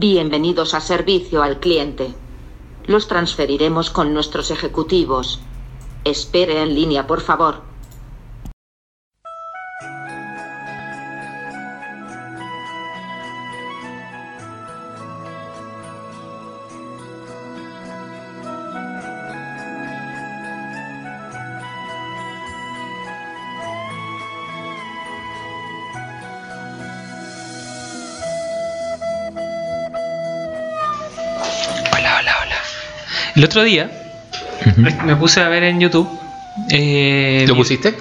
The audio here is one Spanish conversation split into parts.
Bienvenidos a servicio al cliente. Los transferiremos con nuestros ejecutivos. Espere en línea, por favor. El otro día me puse a ver en YouTube. eh, ¿Lo pusiste?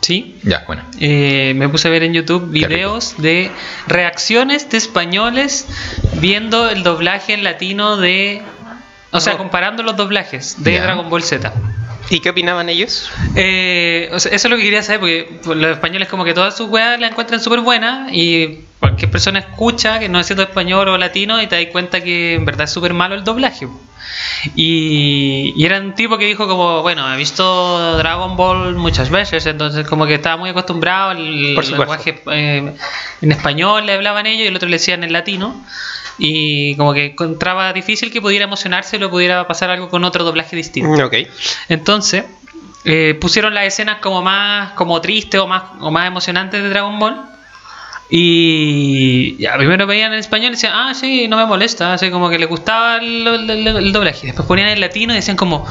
Sí. Ya, bueno. Eh, me puse a ver en YouTube videos de reacciones de españoles viendo el doblaje en latino de. O sea, Oh. comparando los doblajes de Ya. Dragon Ball Z. ¿Y qué opinaban ellos? Eh, o sea, eso es lo que quería saber, porque los españoles como que todas sus weas la encuentran súper buena y cualquier persona escucha que no es siendo español o latino y te das cuenta que en verdad es súper malo el doblaje. Y, y era un tipo que dijo como, bueno, he visto Dragon Ball muchas veces, entonces como que estaba muy acostumbrado al lenguaje eh, en español, le hablaban ellos y el otro le decían en latino. Y como que encontraba difícil que pudiera emocionarse o pudiera pasar algo con otro doblaje distinto. Mm, Ok. Entonces, eh, pusieron las escenas como más como tristes o más, o más emocionantes de Dragon Ball. Y ya, primero veían en español y decían, ah, sí, no me molesta, así como que le gustaba el, el- el- doblaje. Después ponían en latino y decían como,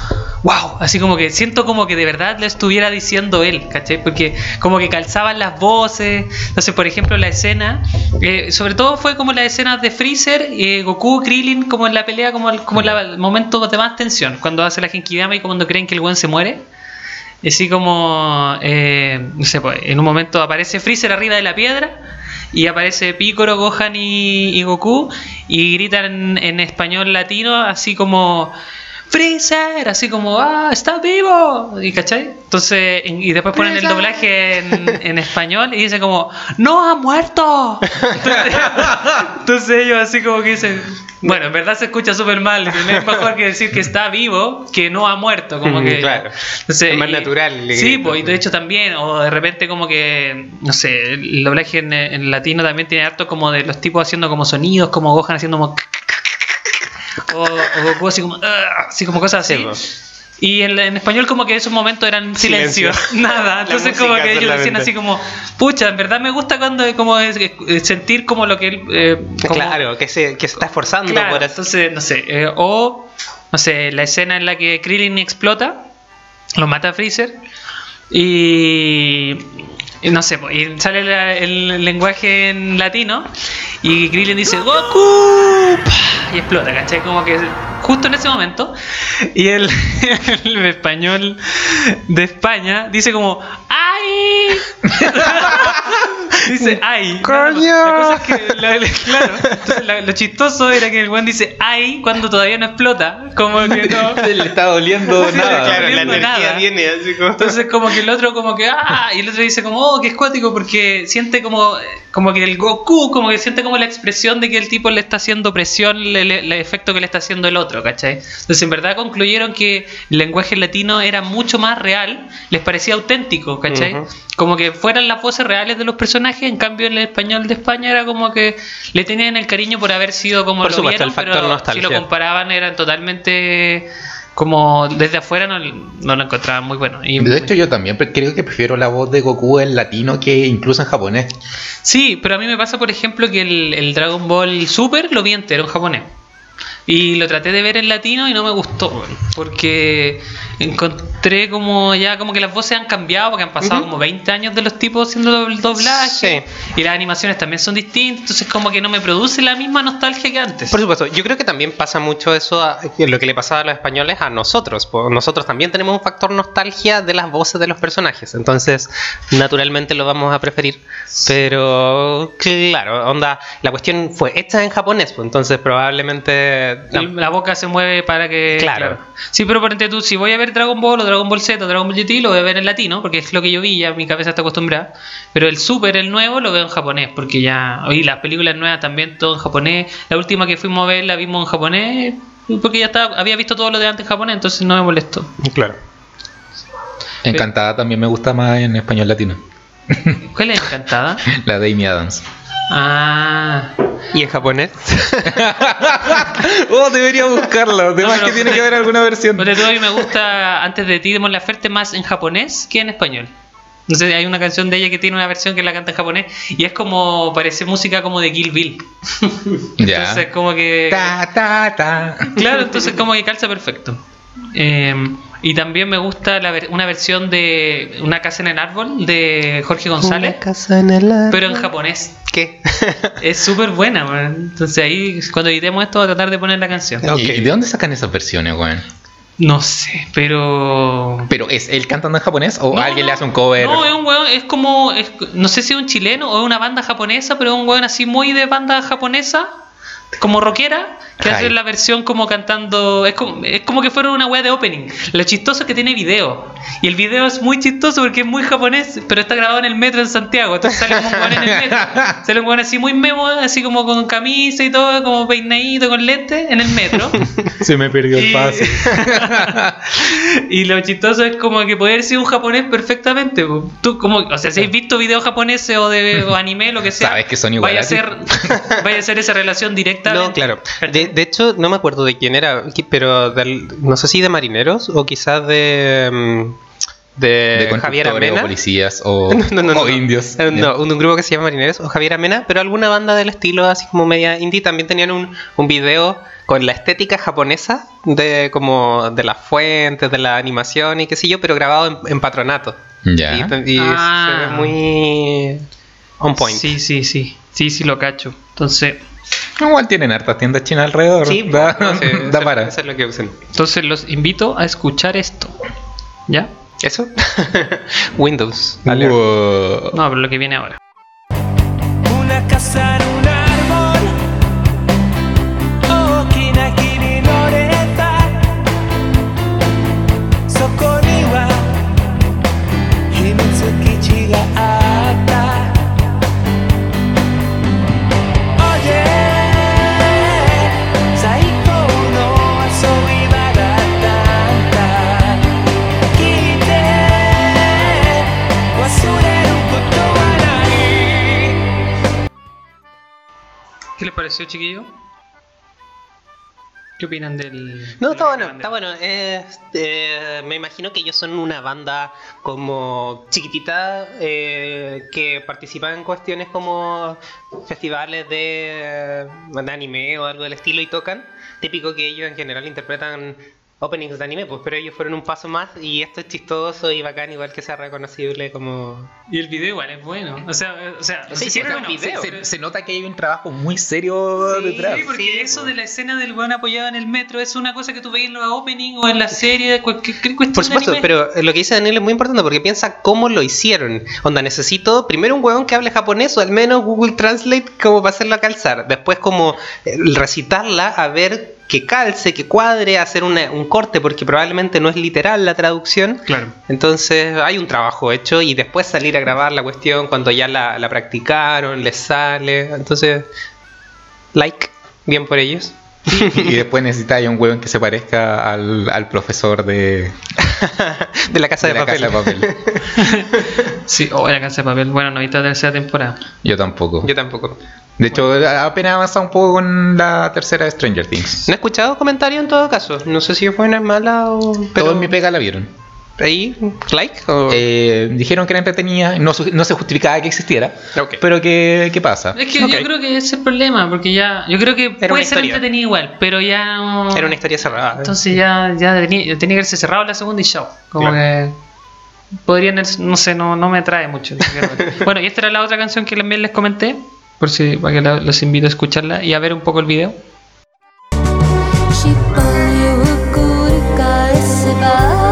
wow, así como que siento como que de verdad le estuviera diciendo él, ¿cachai? Porque como que calzaban las voces. Entonces, por ejemplo, la escena, eh, sobre todo fue como las escenas de Freezer, eh, Goku, Krillin, como en la pelea, como el, como el momento de más tensión, cuando hace la Genkidama y cuando creen que el buen se muere. Y así como, eh, no sé, pues, en un momento aparece Freezer arriba de la piedra y aparece Piccolo, Gohan y, y Goku y gritan en, en español latino así como Freezer, así como, ah, está vivo, y ¿cachai? Entonces, en- y después ponen el doblaje en, en español y dice como, no ha muerto. Entonces, entonces ellos así como que dicen, bueno, en verdad se escucha súper mal, es mejor que decir que está vivo que no ha muerto, como que... claro. Entonces, Es más y- natural, Sí, pues, y de hecho también, o de repente como que, no sé, el doblaje en, en latino también tiene harto como de los tipos haciendo como sonidos, como Gohan haciendo como... O, o Goku así como... "Ah", así como cosas así. Sí, pues. Y en, en español como que esos momentos eran silencio, Silencio. nada. Entonces como que ellos decían así como, pucha, en verdad me gusta cuando como es- es sentir como lo que él... eh, como- Claro, que se, que se está esforzando Claro, por entonces, no sé, eh, o, no sé, la escena en la que Krillin explota, lo mata a Freezer, y no sé, pues, y sale la- el lenguaje en latino, y Krillin dice, ¡Goku! Y explota, ¿cachai? Como que justo en ese momento, y el, el español de España dice como, ¡ay! dice, ¡ay! ¡Coño! La cosa es que, la- la- claro, entonces la- lo chistoso era que el buen dice, ¡ay! cuando todavía no explota, como que no. Le está doliendo Sí, nada. claro, la energía nada. viene así como. Entonces como que el otro como que ah y el otro dice como oh que es cuático porque siente como como que el Goku como que siente como la expresión de que el tipo le está haciendo presión el, el- el efecto que le está haciendo el otro ¿cachai? Entonces en verdad concluyeron que el lenguaje latino era mucho más real les parecía auténtico ¿cachai? Como que fueran las voces reales de los personajes en cambio el español de España era como que le tenían el cariño por haber sido como Por lo supuesto, vieron el factor pero si lo comparaban eran totalmente como desde afuera no, no lo encontraban muy bueno. Y, De hecho, yo también creo que prefiero la voz de Goku en latino que incluso en japonés. sí, pero a mí me pasa, por ejemplo, que el, el Dragon Ball Super lo vi entero en japonés. Y lo traté de ver en latino y no me gustó, porque encontré como ya como que las voces han cambiado, porque han pasado Ujú. como 20 años de los tipos haciendo el doblaje Sí. y las animaciones también son distintas, entonces como que no me produce la misma nostalgia que antes. Por supuesto, yo creo que también pasa mucho eso, a- lo que le pasaba a los españoles a nosotros. nosotros también tenemos un factor nostalgia de las voces de los personajes, entonces naturalmente lo vamos a preferir. Pero claro, onda, la cuestión fue hecha en japonés, pues entonces probablemente... La boca se mueve para que. Claro. Sí, pero por tú, si voy a ver Dragon Ball o Dragon Ball Z o Dragon Ball GT, lo voy a ver en latino, porque es lo que yo vi, ya mi cabeza está acostumbrada. Pero el Super, el nuevo, lo veo en japonés, porque ya. Y las películas nuevas también, todo en japonés. La última que fuimos a ver la vimos en japonés, porque ya estaba, había visto todo lo de antes en japonés, entonces no me molestó. Claro. Encantada también me gusta más en español latino. ¿Cuál es encantada? La de Amy Adams. Ah. ¿Y en japonés? oh, debería buscarlo. Además pero- que tiene que haber alguna versión. Porque todo a mí me gusta Antes de ti, Mon Laferte más en japonés que en español. No sé, hay una canción de ella que tiene una versión que la canta en japonés y es como, parece música como de Kill Bill. Ya. Entonces como que... Ta, ta, ta. Claro, entonces como que calza perfecto. Eh, y también me gusta la ver- una versión de Una casa en el árbol de Jorge González, Una casa en el árbol. pero en japonés. ¿Qué? Es súper buena, man. Entonces ahí, cuando editemos esto, voy a tratar de poner la canción. Ok. ¿Y de dónde sacan esas versiones, weón? No sé, pero... ¿Pero es él cantando en japonés o No, alguien no, le hace un cover? No, es un weón, es como, es- no sé si es un chileno o es una banda japonesa, pero es un weón así muy de banda japonesa, como rockera, que Ay. hace la versión como cantando, es como, es como que fuera una wea de opening. Lo chistoso es que tiene video, y el video es muy chistoso porque es muy japonés, pero está grabado en el metro en Santiago, entonces sale un weón en el metro, sale un weón así muy memo, así como con camisa y todo, como peinadito, con lentes, en el metro. Se me perdió el Y- paso. y lo chistoso es como que poder ser un japonés perfectamente. Tú como, o sea, si has visto videos japoneses o de o anime, lo que sea, Sabes que son vaya a iguales. ser, vaya a ser esa relación directa. No, claro. De, de hecho, no me acuerdo de quién era, pero del- no sé si de marineros o quizás de, mm, de, de Javier Amena. o policías o, No, no, no, o no. indios. Eh, No, un, un grupo que se llama Marineros o Javier Amena, pero alguna banda del estilo así como media indie también tenían un, un video con la estética japonesa de como de las fuentes, de la animación y qué sé yo, pero grabado en, en patronato. Ya. Y, y Ah. se ve muy on point. Sí, sí, sí. Sí, sí, lo cacho. Entonces, Igual tienen hartas tiendas chinas alrededor. Sí, da, no sé, da eso- para. Eso es lo que usan. entonces los invito a escuchar esto. ¿Ya? ¿Eso? Windows. Wow. No, pero lo que viene ahora. Una casa pareció, chiquillo? ¿Qué opinan del.? No, de está bueno, está bueno. Eh, eh, me imagino que ellos son una banda como chiquitita eh, que participa en cuestiones como festivales de, de anime o algo del estilo y tocan. Típico que ellos en general interpretan openings de anime, pues, pero ellos fueron un paso más y esto es chistoso y bacán, igual que sea reconocible como... Y el video igual es bueno. O sea, eh, o sea, Sí, sí, sí, es o sea, bueno, video. Se, se nota que hay un trabajo muy serio Sí, detrás. Sí, porque Sí, eso po. de la escena del weón apoyado en el metro es una cosa que tú veías en los opening o en la serie, cualquier cuestión Por de supuesto, anime. pero lo que dice Daniel es muy importante porque piensa cómo lo hicieron. Onda, necesito primero un huevón que hable japonés o al menos Google Translate como para hacerlo calzar. Después como eh, recitarla a ver que calce, que cuadre, hacer una- un corte porque probablemente no es literal la traducción. Claro. Entonces hay un trabajo hecho y después salir a grabar la cuestión cuando ya la, la practicaron, les sale. Entonces, like, bien por ellos. y después necesita un hueón que se parezca al, al profesor de, de la casa de, de la papel. casa de papel. Sí, oh, la casa de papel. Bueno, no he visto la tercera temporada. Yo tampoco. Yo tampoco. De hecho, apenas avanza un poco con la tercera de Stranger Things. No he escuchado comentarios en todo caso. No sé si es buena, mala o. Pero Todos en mi pega la vieron. ahí, like o. Eh, dijeron que era entretenida, no, se justificaba que existiera. Pero ¿qué, qué pasa? Es que yo creo que ese es el problema, porque ya. Yo creo que Era puede ser historia. entretenido igual, pero ya no. Era una historia cerrada. Entonces ya, ya tenía, tenía que haberse cerrado la segunda y show. Como Claro. que. Podrían, no sé, no, no me atrae mucho. bueno, y esta era la otra canción que también les comenté, por si los invito a escucharla y a ver un poco el video. 失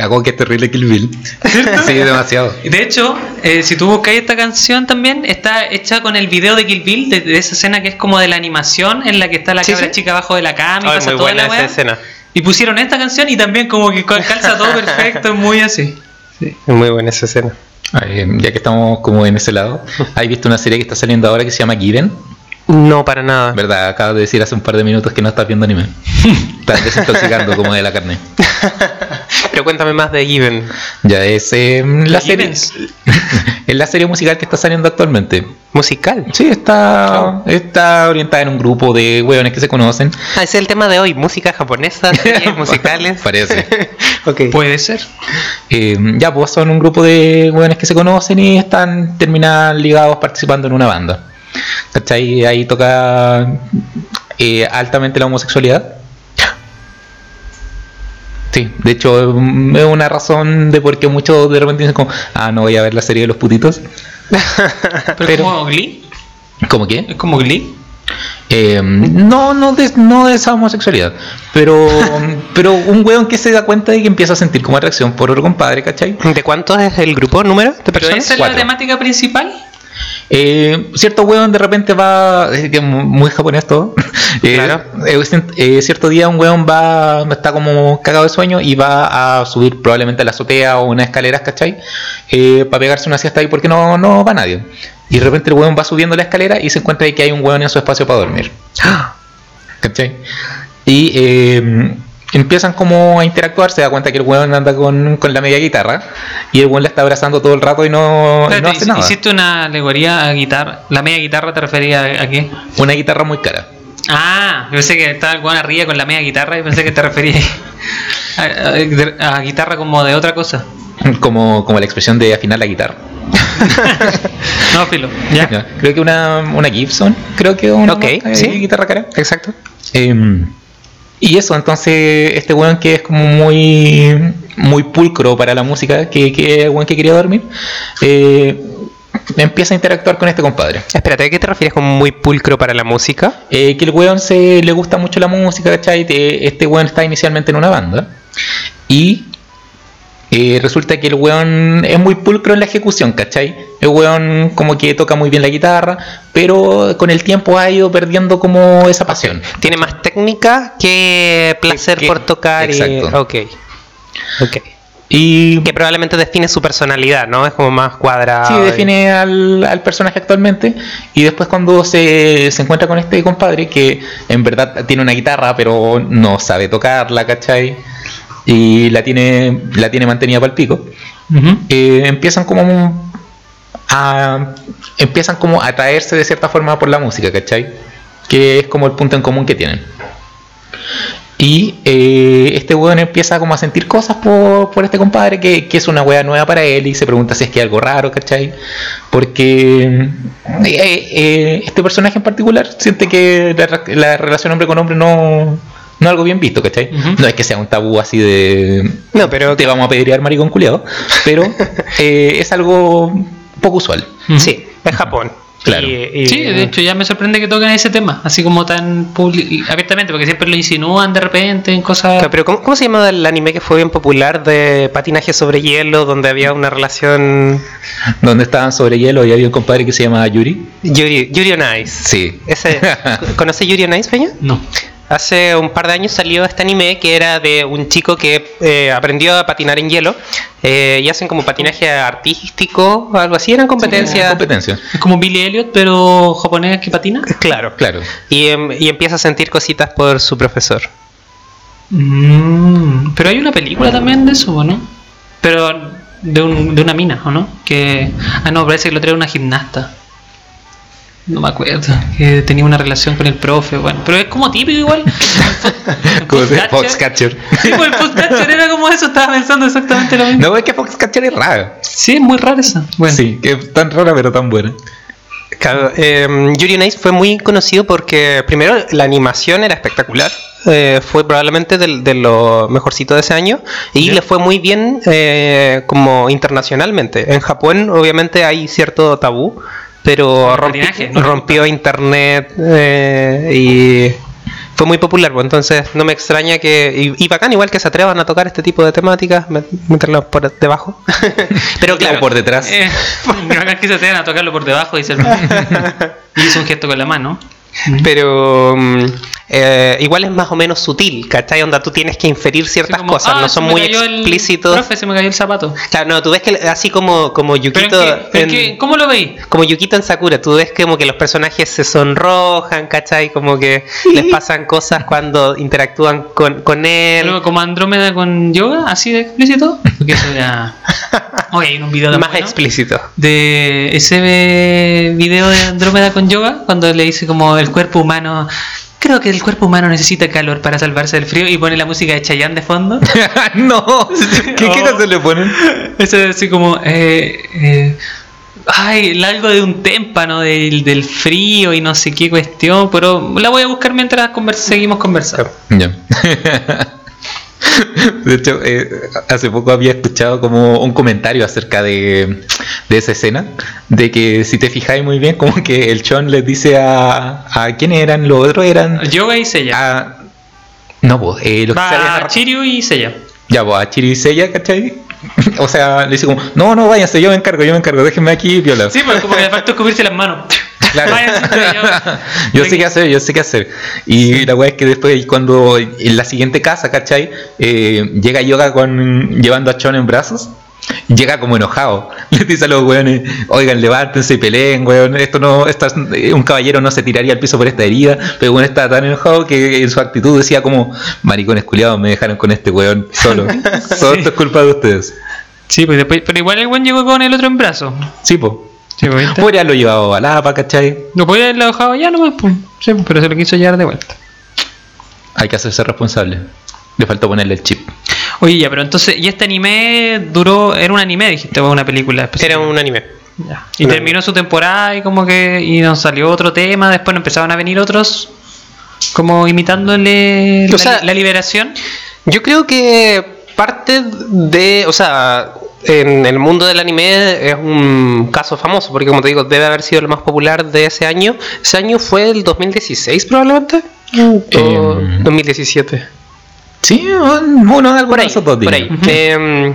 cagó que es terrible Kill Bill. sí, demasiado. De hecho, eh, si tú buscas esta canción también, está hecha con el video de Kill Bill, de, de esa escena que es como de la animación, en la que está la Sí, cabra sí. chica abajo de la cama y Ay, pasa muy toda buena la esa escena. Y pusieron esta canción y también como que calza todo perfecto, muy así. Muy buena esa escena. Ay, ya que estamos como en ese lado, ¿has visto una serie que está saliendo ahora que se llama Given? No, para nada. ¿Verdad? Acabas de decir hace un par de minutos que no estás viendo anime. Estás desintoxicando como de la carne. Pero cuéntame más de Given. Ya es eh, la serie. Es la serie musical que está saliendo actualmente. Musical. Sí, está, está orientada en un grupo de hueones que se conocen. Ah, ese es el tema de hoy. Música japonesa, series musicales. Parece. ok. Puede ser. Eh, ya, pues son un grupo de hueones que se conocen y están terminan ligados participando en una banda. ¿Cachai? Ahí toca eh, altamente la homosexualidad. Sí, de hecho mm, es una razón de por qué muchos de repente dicen como, ah, no voy a ver la serie de los putitos. Pero, Pero- es como Glee. ¿Cómo qué? Es como Glee. Eh, no, no de, no de esa homosexualidad, pero, pero un weón que se da cuenta de que empieza a sentir como atracción por otro compadre, ¿cachai? ¿De cuántos es el grupo, número de Pero personas? esa es la temática principal. Eh, cierto weón de repente va, es que muy japonés todo. Eh, Claro. eh, cierto día un weón va, está como cagado de sueño y va a subir probablemente a la azotea o unas escaleras, ¿cachai? Eh, para pegarse una siesta ahí porque no, no va nadie. Y de repente el weón va subiendo la escalera y se encuentra ahí que hay un weón en su espacio para dormir. ¿Cachai? Y eh, empiezan como a interactuar, se da cuenta que el weón anda con, con la media guitarra y el weón la está abrazando todo el rato y no, no hace nada. Hiciste una alegoría a guitarra. ¿La media guitarra te refería a, a qué? Una guitarra muy cara. Ah, yo pensé que estaba el weón arriba con la media guitarra y pensé que te referías a, a- a guitarra como de otra cosa. Como, como la expresión de afinar la guitarra. No, filo. Ya. Creo que una, una Gibson, creo que una Ok, marca de sí. guitarra cara. Exacto. Em, y eso, entonces, este weón que es como muy muy pulcro para la música, que, que el weón que quería dormir, eh, empieza a interactuar con este compadre. Espérate, ¿a qué te refieres con muy pulcro para la música? Eh, que el weón se le gusta mucho la música, ¿cachai? Te- Este weón está inicialmente en una banda. Y eh, resulta que el weón es muy pulcro en la ejecución, ¿cachai? El weón como que toca muy bien la guitarra, pero con el tiempo ha ido perdiendo como esa pasión. Tiene más técnica que placer Que- por tocar y... exacto. Ok. Ok. Y Que probablemente define su personalidad, ¿no? Es como más cuadrado. sí, y- define al, al personaje actualmente. Y después cuando se, se encuentra con este compadre que en verdad tiene una guitarra, pero no sabe tocarla, ¿cachai? Y la tiene, la tiene mantenida para el pico. Eh, empiezan como a empiezan como a atraerse de cierta forma por la música, ¿cachai? Que es como el punto en común que tienen. Y eh, este weón empieza como a sentir cosas por, por este compadre que, que es una wea nueva para él y se pregunta si es que hay algo raro, ¿cachai? Porque eh, eh, este personaje en particular siente que la, la relación hombre con hombre no, no es algo bien visto, ¿cachai? Ujú. No es que sea un tabú así de No, pero... te vamos a pedir maricón culiado, pero eh, es algo poco usual. Sí, es Japón. Claro. Y- y- Sí, de hecho ya me sorprende que toquen ese tema, así como tan abiertamente, porque siempre lo insinúan de repente en cosas... Claro, Pero ¿cómo, cómo se llama el anime que fue bien popular de patinaje sobre hielo, donde había una relación... Donde estaban sobre hielo y había un compadre que se llama Yuri. Yuri, Yuri on Ice. Sí. Ese, ¿Conoce Yuri on Ice, Peña? No. Hace un par de años salió este anime que era de un chico que eh, aprendió a patinar en hielo eh, y hacen como patinaje artístico o algo así, eran competencias. Competencia. Es como Billy Elliot, pero japonés que patina. Claro, Claro. y, em, y empieza a sentir cositas por su profesor. Mm, pero hay una película también de eso, ¿o ¿no? Pero de, un, de una mina, ¿o no? Que... Ah, no, parece que lo trae una gimnasta. No me acuerdo. Que tenía una relación con el profe, bueno. Pero es como típico igual. Como de Foxcatcher. Foxcatcher. Sí, pues el Foxcatcher era como eso, estaba pensando exactamente lo mismo. No, es que Foxcatcher es raro. Sí, es muy raro eso. Bueno, Sí, que es tan rara pero tan buena. Claro, em, Yuri on Ice fue muy conocido porque primero la animación era espectacular. eh, fue probablemente del- de, lo mejorcito de ese año y le fue muy bien eh, como internacionalmente. En Japón obviamente hay cierto tabú, pero El rompió internet eh, y fue muy popular, pues, entonces no me extraña que. Y, y bacán, igual que se atrevan a tocar este tipo de temáticas, met- meterlo por debajo. Pero claro, O por detrás. Eh, acá es que se te a tocarlo por debajo y, se- y hizo un gesto con la mano. Pero mm, eh, igual es más o menos sutil, ¿cachai? Onda, tú tienes que inferir ciertas como, cosas, "Ah, no se son muy cayó el- explícitos. Profe, se me cayó el zapato. Claro, no, tú ves que así como, como ¿Pero en Yukito. en ¿Cómo lo veis? como Yukito en Sakura, tú ves como que los personajes se sonrojan, ¿cachai? Como que les pasan cosas cuando interactúan con, con él. Pero como Andrómeda con yoga, así de explícito. Porque eso ya. Oye, hay un video tan Más bueno explícito. de ese video de Andrómeda con yoga, cuando le dice como el cuerpo humano. Creo que el cuerpo humano necesita calor para salvarse del frío y pone la música de Chayanne de fondo. no, ¿qué, Oh. qué canción le ponen? Eso es así como. Eh, eh, ay, algo de un témpano del, del frío y no sé qué cuestión, pero la voy a buscar mientras seguimos conversando. Ya. De hecho, eh, hace poco había escuchado como un comentario acerca de, de esa escena, de que si te fijáis muy bien, como que el Chon les dice a... ¿A quiénes eran? Los otros eran... Yoga y Seiya. A, no, pues, eh, los que Va arra- Chiryu y Seiya. Ya, pues, a Chiri y Seiya, ¿cachai? o sea, le dice como, no, no, váyanse, yo me encargo, yo me encargo, déjenme aquí, viola. Sí, pues como que le falta escupirse las manos. Claro. Yo- sé qué hacer, yo sé qué hacer. Y la weá es que después, cuando en la siguiente casa, ¿cachai? Eh, llega Yoga con llevando a Chon en brazos. Llega como enojado. Le dice a los weones, oigan, levántense y peleen, weón. Esto no, eh, un caballero no se tiraría al piso por esta herida. Pero bueno, está tan enojado que en su actitud decía como, maricones culiados, me dejaron con este weón solo. Todo esto es culpa de ustedes. Sí, pues después, pero igual el buen llegó con el otro en brazo. Sí, po. Sí, pues. Podría haberlo llevado a Lapa, ¿cachai? No podía haberlo dejado ya nomás, pues. Sí, pues, pero se lo quiso llevar de vuelta. Hay que hacerse responsable. Le faltó ponerle el chip. Oye, ya, pero entonces, ¿y este anime duró? Era un anime, dijiste, o una película específica? Era un anime. Ya. Y terminó su temporada y como que y nos salió otro tema, después nos empezaban a venir otros como imitándole O la, sea, la liberación. Yo creo que parte de, o sea, en el mundo del anime es un caso famoso, porque como te digo, debe haber sido el más popular de ese año. Ese año fue el 2016 probablemente. O Em. 2017. Sí, uno de algunos Por ahí, por ahí. Em,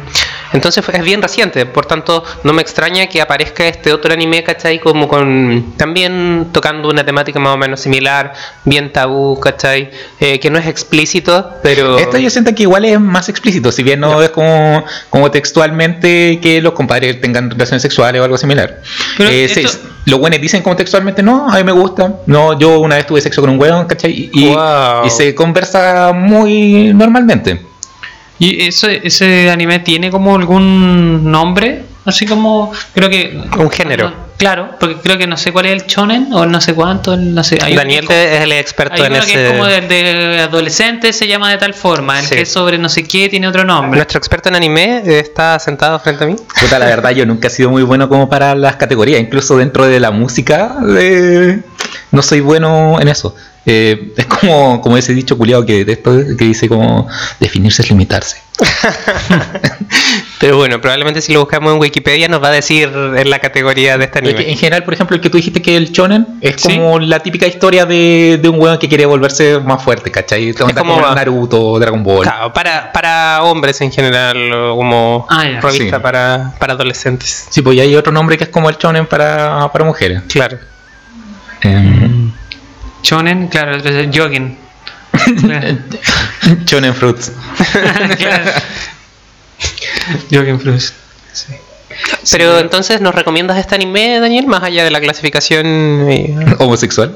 entonces es bien reciente, por tanto no me extraña que aparezca este otro anime, ¿cachai? Como con también tocando una temática más o menos similar, bien tabú, ¿cachai? Eh, que no es explícito, pero... Esto yo siento que igual es más explícito, si bien no es como, como textualmente que los compadres tengan relaciones sexuales o algo similar. Pero Eh, esto- se- los buenos dicen como textualmente, no, a mí me gusta. No, yo una vez tuve sexo con un hueón, ¿cachai? Y, Wow. y se conversa muy normalmente. ¿Y ese, ese anime tiene como algún nombre? Así como, creo que... Un género. claro, porque creo que no sé cuál es el shonen o no sé cuánto, no sé. hay Daniel que- es el experto Hay en ese... que es como del de adolescente, se llama de tal forma. El Sí. que es sobre no sé qué tiene otro nombre. Nuestro experto en anime eh, está sentado frente a mí. Puta, la verdad, yo nunca he sido muy bueno como para las categorías, incluso dentro de la música, eh, no soy bueno en eso. Eh, es como, como ese dicho culiado que, que dice como definirse es limitarse. Pero bueno, probablemente si lo buscamos en Wikipedia nos va a decir en la categoría de este Es que anime. en general, por ejemplo, el que tú dijiste que el shonen es Sí. como la típica historia de, de un weón que quiere volverse más fuerte, ¿cachai? Es como- como Naruto Dragon Ball. Claro, para, para hombres en general, como Ah, ya. revista Sí. para, para adolescentes. Sí, pues y hay otro nombre que es como el shonen para, para mujeres. Claro. Em, Shonen, claro, el otro es jogging. shonen Fruits. claro. Jogging Fruits. Sí. Pero entonces, ¿nos recomiendas este anime, Daniel? Más allá de la clasificación. Homosexual.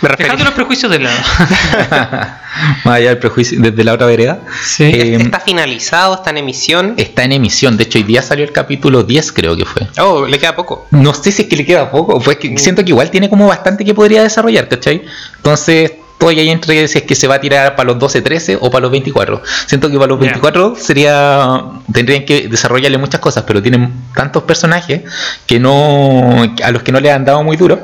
Me refiero. Dejando los prejuicios de lado. Más allá del prejuicio desde la otra vereda. Sí. Eh, Está finalizado, está en emisión. está en emisión. De hecho, hoy día salió el capítulo 10, creo que fue. Oh, le queda poco. No sé si es que le queda poco, pues que siento que igual tiene como bastante que podría desarrollar, ¿cachai? Entonces, estoy ahí entre si es que se va a tirar para los 12, 13 o para los 24. Siento que para los Ya. 24 sería tendrían que desarrollarle muchas cosas, pero tienen tantos personajes que no a los que no le han dado muy duro,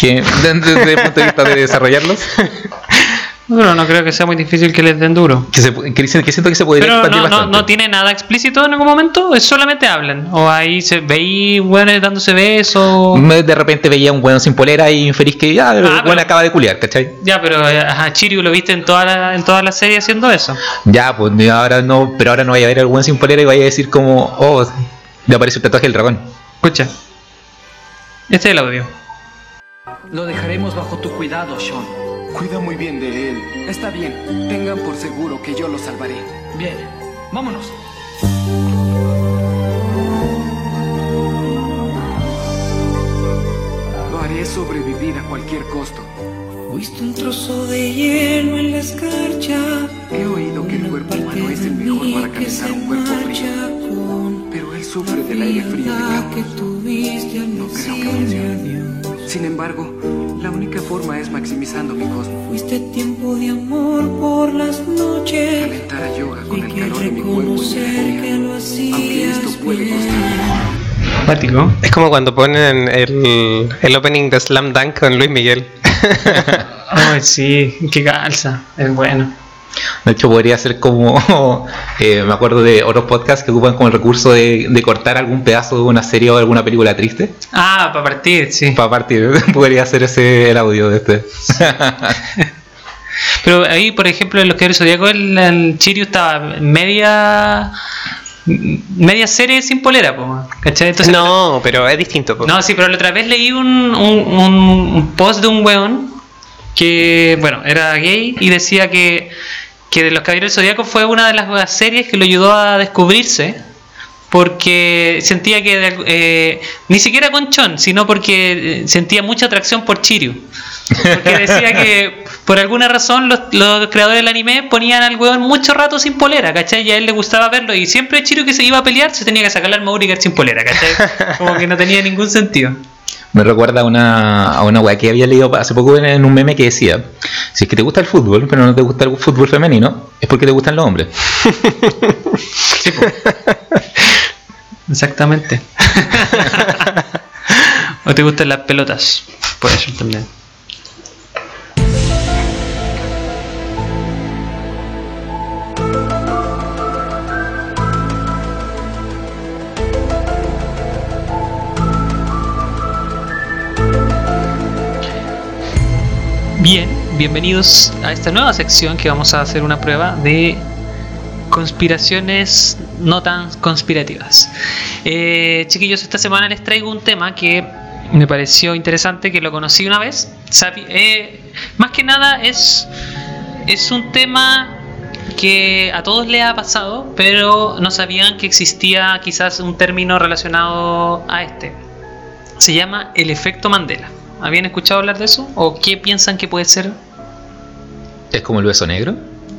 que desde el punto de vista de desarrollarlos. Pero no creo que sea muy difícil que les den duro. Que, se, que, dicen- que siento que se podría Pero no, no, bastante. no tiene nada explícito en algún momento, es solamente hablan. O ahí se veí buenos dándose besos. De repente veía un weón sin polera y infeliz que ya el Ah, weón pero- acaba de culiar, ¿cachai? Ya, pero eh, ajá, Chiryu lo viste en toda la, en toda la serie haciendo eso. Ya, pues ahora no, pero ahora no vaya a ver al weón sin polera y vaya a decir como, oh, le aparece el tatuaje del dragón. Escucha. Este es el audio. Lo dejaremos bajo tu cuidado, Sean. Cuida muy bien de él. Está bien, tengan por seguro que yo lo salvaré. Bien, vámonos. Lo haré sobrevivir a cualquier costo. Fuiste un trozo de hielo en la escarcha. He oído que el cuerpo humano es el mejor para calentar un cuerpo frío. Pero él sufre del aire frío de No creo que funcione. Sin embargo, la única forma es maximizando mi cosmos. Fuiste tiempo de amor por las noches. Calentar a yoga con el calor de mi cuerpo y mi reconocer que alegría. lo Aunque esto puede costar. Es como cuando ponen el, el opening de Slam Dunk con Luis Miguel. Ay, sí, qué calza. Es bueno. De hecho, podría ser como. eh, me acuerdo de otros podcasts que ocupan como el recurso de, de cortar algún pedazo de una serie o de alguna película triste. Ah, para partir, sí. Para partir, podría ser ese el audio de este. Pero ahí, por ejemplo, en los que Zodíaco, el, el Chiryu estaba media. media serie sin polera, po, ¿cachai? Entonces, no, pero es distinto. po. No, sí, pero la otra vez leí un, un, un- un post de un weón que, bueno, era gay y decía que, que de los Caballeros del Zodíaco fue una de las series que lo ayudó a descubrirse porque sentía que eh, ni siquiera con Chon, sino porque eh, sentía mucha atracción por Chiryu. Porque decía que por alguna razón los, los creadores del anime ponían al weón mucho rato sin polera, ¿cachai? Y a él le gustaba verlo. Y siempre Chiryu que se iba a pelear se tenía que sacar la armadura y quedar sin polera, ¿cachai? Como que no tenía ningún sentido. Me recuerda a una, a una weá que había leído hace poco en, un meme que decía: Si es que te gusta el fútbol, pero no te gusta el fútbol femenino, es porque te gustan los hombres. Exactamente. o te gustan las pelotas. Puede ser también. Bien, bienvenidos a esta nueva sección que vamos a hacer una prueba de conspiraciones no tan conspirativas. Eh, chiquillos, esta semana les traigo un tema que me pareció interesante, que lo conocí una vez. Eh, más que nada es, es un tema que a todos les ha pasado, pero no sabían que existía quizás un término relacionado a este. Se llama el efecto Mandela. ¿Habían escuchado hablar de eso? ¿O qué piensan que puede ser? ¿Es como el beso negro?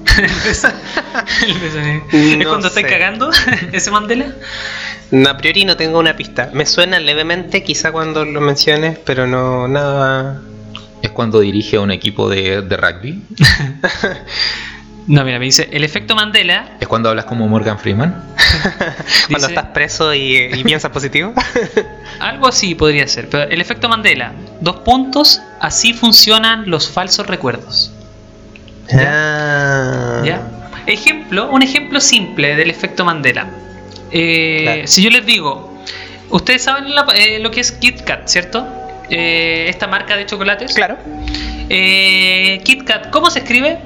El beso negro. ¿Es No cuando estáis sé. cagando ese Mandela? No, a priori no tengo una pista. Me suena levemente, quizá cuando lo menciones, pero no nada. ¿Es cuando dirige a un equipo de, de rugby? No, mira, me dice, el efecto Mandela, ¿Es cuando hablas como Morgan Freeman? Cuando Dice- estás preso y, y piensas positivo. algo así podría ser, pero el efecto Mandela, dos puntos, así funcionan los falsos recuerdos. Ah. ¿Ya? Ejemplo, un ejemplo simple del efecto Mandela. Eh, Claro. Si yo les digo, ustedes saben la- eh, lo que es Kit Kat, ¿cierto? Eh, esta marca de chocolates. Claro. Eh, Kit Kat, ¿cómo se escribe?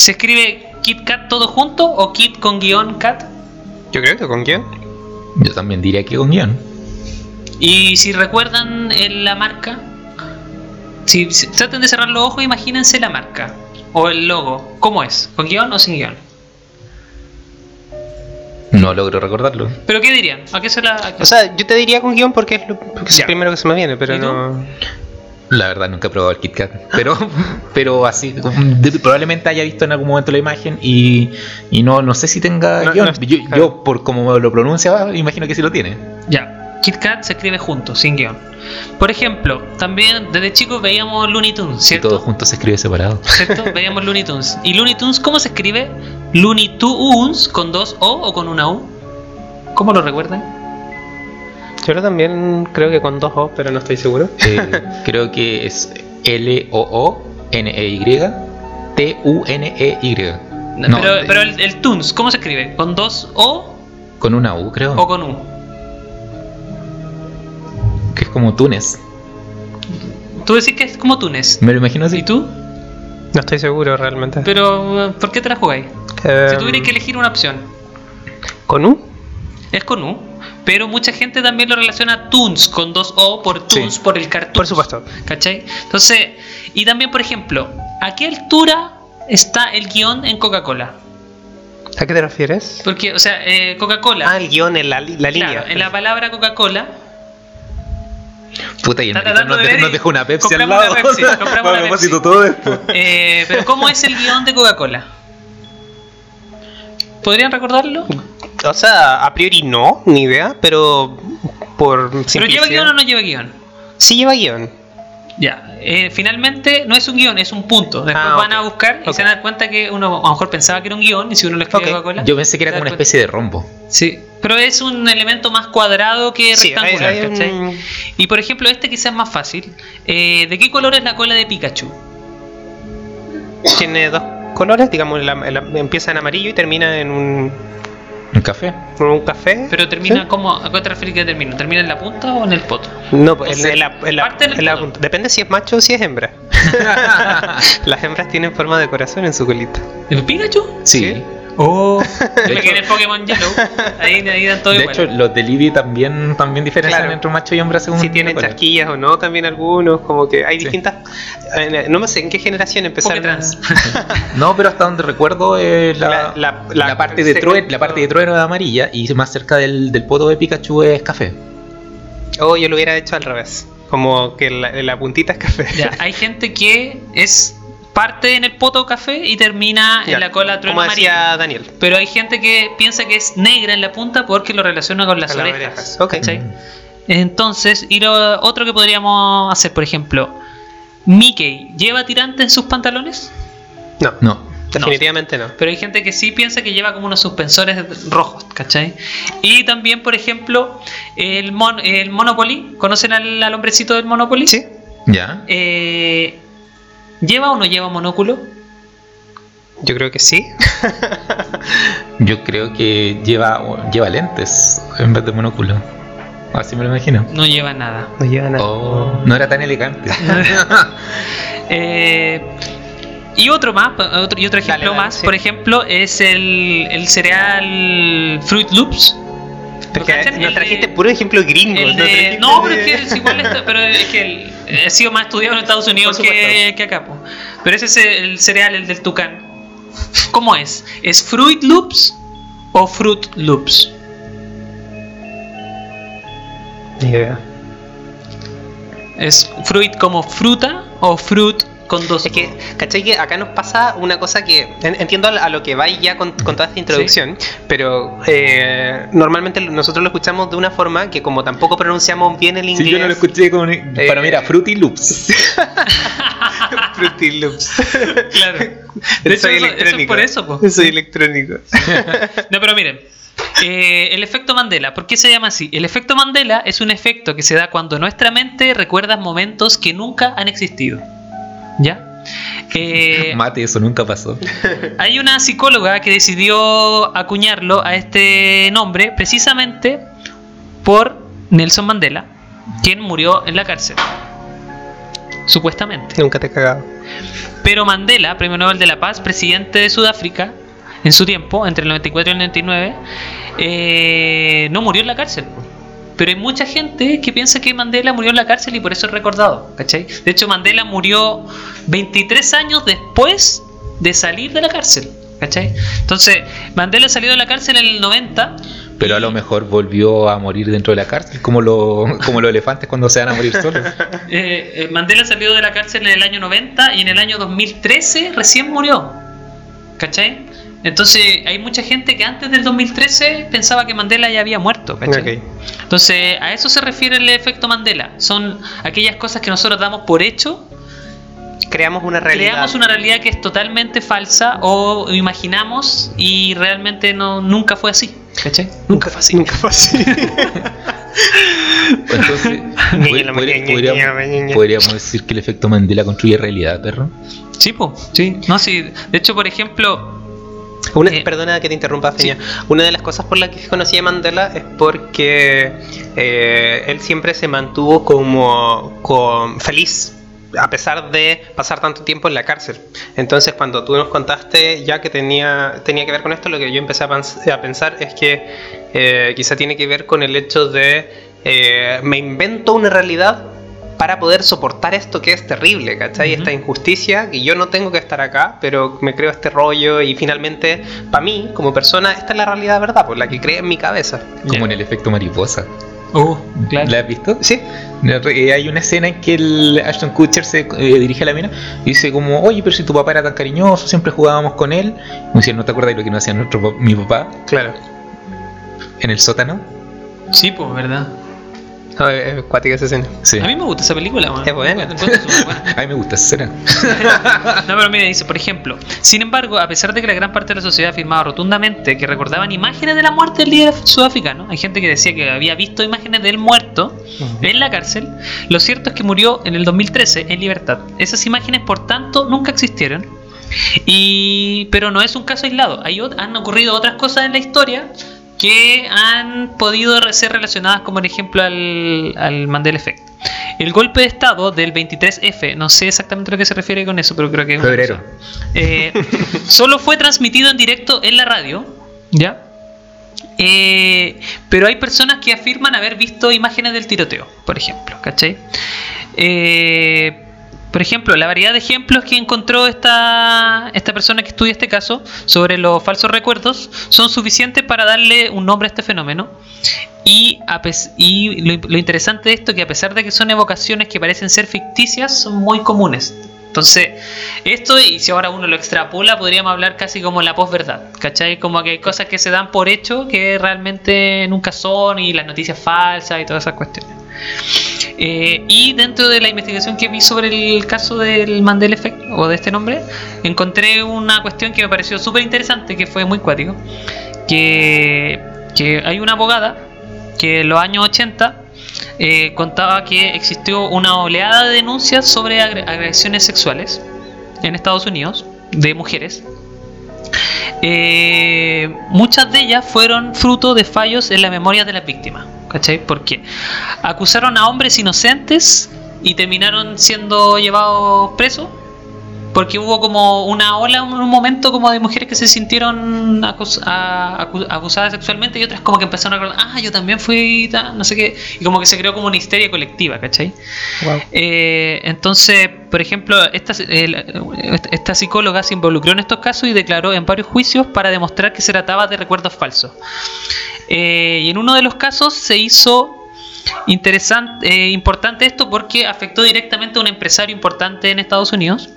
¿Se escribe Kit Kat todo junto o Kit con guion Kat? Yo creo que con quién. Yo también diría que con guion. Y si recuerdan en la marca, si, si- traten de cerrar los ojos, imagínense la marca o el logo. ¿Cómo es? ¿Con guion o sin guion? No logro recordarlo. ¿Pero qué dirían? ¿A qué se la.? a qué- O sea, yo te diría con guion porque es lo porque es Ya. primero que se me viene, pero ¿Y tú? no. La verdad nunca he probado el Kit Kat. Pero, pero así, probablemente haya visto en algún momento la imagen y, y no, no sé si tenga No, guion. no es- yo, claro. yo, por como lo pronuncia, imagino que sí lo tiene. Ya. Kit Kat se escribe junto, sin guion. Por ejemplo, también desde chicos veíamos Looney Tunes, Si ¿cierto? todo junto se escribe separado. ¿Cierto? Veíamos Looney Tunes. ¿Y Looney Tunes cómo se escribe? Looney Tunes con dos O o con una U. ¿Cómo lo recuerdan? Yo también creo que con dos O, pero no estoy seguro. Eh, creo que es L-O-O-N-E-Y T-U-N-E-Y. No, pero de- pero el, el Tunes, ¿cómo se escribe? ¿Con dos O Con una U, creo. o con U? Que es como Túnez. Tú decís que es como Túnez. Me lo imagino así. ¿Y tú? No estoy seguro realmente. Pero, eh, ¿por qué te la jugáis? Eh, Si tuvierais que elegir una opción, ¿Con U? es con U. Pero mucha gente también lo relaciona a Toons con dos O por Toons, Sí. por el cartoon. Por supuesto. ¿Cachai? Entonces, y también, por ejemplo, ¿a qué altura está el guion en Coca-Cola? ¿A qué te refieres? Porque, o sea, eh, Coca-Cola. Ah, el guion en la, la claro, línea. en la palabra Coca-Cola. Puta, y el nos, de nos dejó una Pepsi al lado. una Pepsi, compramos una Pepsi. todo esto. Eh, pero, ¿cómo es el guion de Coca-Cola? ¿Podrían recordarlo? O sea, a priori no, ni idea, pero por ¿Pero lleva guion o no lleva guion? Sí lleva guion. Ya, eh, finalmente no es un guion, es un punto. Después Ah, van a buscar y Ok. se dan cuenta que uno a lo mejor pensaba que era un guion y si uno lo escribe Ok. Coca-Cola. Yo pensé que era como una especie de rombo. Sí, pero es un elemento más cuadrado que Sí, hay- rectangular, hay un- ¿cachai? Y por ejemplo, este quizás es más fácil. Eh, ¿De qué color es la cola de Pikachu? Tiene dos colores, digamos, la- la- empieza en amarillo y termina en un, ¿Un café? un café. Pero termina ¿Sí? como. ¿A qué te refieres que termina? ¿Termina en la punta o en el poto? No, pues, en, la, en la- parte del en la todo. punta. Depende si es macho o si es hembra. Las hembras tienen forma de corazón en su colita. ¿El Pikachu? Sí. Oh, De me hecho- en Pokémon Yellow. Ahí, ahí dan todo De igual. hecho, los de Libby también, también diferencian Claro. entre macho y hembra según Si tienen chasquillas o no, también algunos, como que hay Sí. distintas. eh, No me sé en qué generación empezaron. Pokétrans. No, pero hasta donde recuerdo es la, La- la- la la- parte de trueno, la parte de trueno es amarilla y más cerca del, del poto de Pikachu es café. O yo lo hubiera hecho al revés. Como que la, la puntita es café. Ya, hay gente que es parte en el poto café y termina Ya, en la cola trueno Como decía Daniel. Pero hay gente que piensa que es negra en la punta porque lo relaciona con las Con las orejas. orejas, ok. ¿cachai? Mm. Entonces, y lo otro que podríamos hacer, por ejemplo, Mickey, ¿lleva tirante en sus pantalones? No, No. definitivamente no. Pero hay gente que sí piensa que lleva como unos suspensores rojos, ¿cachai? Y también, por ejemplo, el, mon- el Monopoly, ¿conocen al, al hombrecito del Monopoly? Sí. ¿Ya? Eh, ¿Lleva o no lleva monóculo? Yo creo que sí. Yo creo que lleva, lleva lentes en vez de monóculo. Así me lo imagino. No lleva nada. No lleva nada. Oh, no era tan elegante. Eh, y otro más, otro, y otro ejemplo Dale, dale, más, sí. por ejemplo, es el, el cereal Fruit Loops. Porque nos trajiste de- puro ejemplo gringo. el de- no, pero es que es igual esto, pero es que el- ha sido más estudiado en Estados Unidos que, que acá. po. Pero ese es el cereal, el del tucán. ¿Cómo es? ¿Es Fruit Loops o Fruit Loops? Ni idea. ¿Es fruit como fruta o fruit con dos? Es que, ¿cachai? Que acá nos pasa una cosa que en- entiendo a lo que vais ya con, con toda esta introducción, pero eh, normalmente nosotros lo escuchamos de una forma que como tampoco pronunciamos bien el inglés. Sí, yo no lo escuché con... Para mí era Fruity Loops. Fruity Loops. Claro. De hecho, Soy eso- eso es electrónico. por eso, po. Soy electrónico. No, pero miren. eh, el efecto Mandela, ¿por qué se llama así? El efecto Mandela es un efecto que se da cuando nuestra mente recuerda momentos que nunca han existido. ¿Ya? Eh, Mate, eso nunca pasó. hay una psicóloga que decidió acuñarlo a este nombre precisamente por Nelson Mandela, quien murió en la cárcel. Supuestamente. Nunca te he cagado. Pero Mandela, premio Nobel de la Paz, presidente de Sudáfrica, en su tiempo, entre el 94 y el 99, eh, no murió en la cárcel. Pero hay mucha gente que piensa que Mandela murió en la cárcel y por eso es recordado, ¿cachai? De hecho, Mandela murió 23 años después de salir de la cárcel, ¿cachai? Entonces, Mandela salió de la cárcel en el 90. Pero a lo mejor volvió a morir dentro de la cárcel, como, lo, como los elefantes cuando se van a morir solos. eh, eh, Mandela salió de la cárcel en el año 90 y en el año 2013 recién murió. ¿Cachai? Entonces hay mucha gente que antes del 2013 pensaba que Mandela ya había muerto. ¿cachai? Ok. Entonces a eso se refiere el efecto Mandela. Son aquellas cosas que nosotros damos por hecho, Creamos una realidad. creamos una realidad que es totalmente falsa o imaginamos y realmente no nunca fue así. ¿Cachai? Nunca fue así. Nunca fue así. Entonces, ña, ña, podríamos, decir que el efecto Mandela construye realidad, perro. Sí, po, sí. No, sí. De hecho, por ejemplo, Una, Eh, perdona que te interrumpa, Feña. Una de las cosas por las que conocí a Mandela es porque eh, él siempre se mantuvo como, feliz a pesar de pasar tanto tiempo en la cárcel. Entonces, cuando tú nos contaste ya que tenía, tenía que ver con esto, lo que yo empecé a, pens- a pensar es que eh, quizá tiene que ver con el hecho de eh, me invento una realidad para poder soportar esto que es terrible, ¿cachai? Ujú. Esta injusticia, que yo no tengo que estar acá, pero me creo este rollo y finalmente, para mí, como persona, esta es la realidad verdad, por la que cree en mi cabeza. Como en el efecto mariposa. uh, claro. ¿La has visto? Sí, Eh, Hay una escena en que el Ashton Kutcher se eh, dirige a la mina y dice como, oye, pero si tu papá era tan cariñoso, siempre jugábamos con él. Me dice, ¿no te acuerdas de lo que no hacía nuestro, mi papá claro. en el sótano? Sí, pues, verdad. No, es cuática esa escena. Sí. A mí me gusta esa película, man. Es buena. A mí me gusta esa escena. No, pero mira, dice, por ejemplo, sin embargo, a pesar de que la gran parte de la sociedad afirmaba rotundamente que recordaban imágenes de la muerte del líder sudafricano, hay gente que decía que había visto imágenes del muerto en la cárcel, lo cierto es que murió en el 2013 en libertad. Esas imágenes, por tanto, nunca existieron. Y, pero no es un caso aislado. Hay, han ocurrido otras cosas en la historia que han podido ser relacionadas, como por ejemplo al, al Mandela Effect. El golpe de estado del 23F, no sé exactamente a lo que se refiere con eso, pero creo que Febrero. Eh, solo fue transmitido en directo en la radio, ¿ya? Eh, pero hay personas que afirman haber visto imágenes del tiroteo, por ejemplo, ¿cachai? Eh, por ejemplo, la variedad de ejemplos que encontró esta, esta persona que estudia este caso sobre los falsos recuerdos son suficientes para darle un nombre a este fenómeno. Y, lo, lo interesante de esto es que a pesar de que son evocaciones que parecen ser ficticias, son muy comunes. Entonces, esto, y si ahora uno lo extrapola, podríamos hablar casi como la posverdad, ¿cachai? Como que hay cosas que se dan por hecho que realmente nunca son, y las noticias falsas y todas esas cuestiones. Eh, y dentro de la investigación que vi sobre el caso del Mandela Effect, o de este nombre, encontré una cuestión que me pareció súper interesante, que fue muy cuático, que, que hay una abogada que en los años 80 eh, contaba que existió una oleada de denuncias sobre agre- agresiones sexuales en Estados Unidos de mujeres. Eh, muchas de ellas fueron fruto de fallos en la memoria de las víctimas. ¿Cachai? Porque acusaron a hombres inocentes y terminaron siendo llevados presos porque hubo como una ola, un un momento como de mujeres que se sintieron acus- a- sexualmente y otras como que empezaron a recordar, ah, yo también fui, no sé qué, y como que se creó como una histeria colectiva, ¿cachai? Eh, entonces, por ejemplo, esta, el- esta psicóloga se involucró en estos casos y declaró en varios juicios para demostrar que se trataba de recuerdos falsos. Eh, y en uno de los casos se hizo interesante, eh, importante esto porque afectó directamente a un empresario importante en Estados Unidos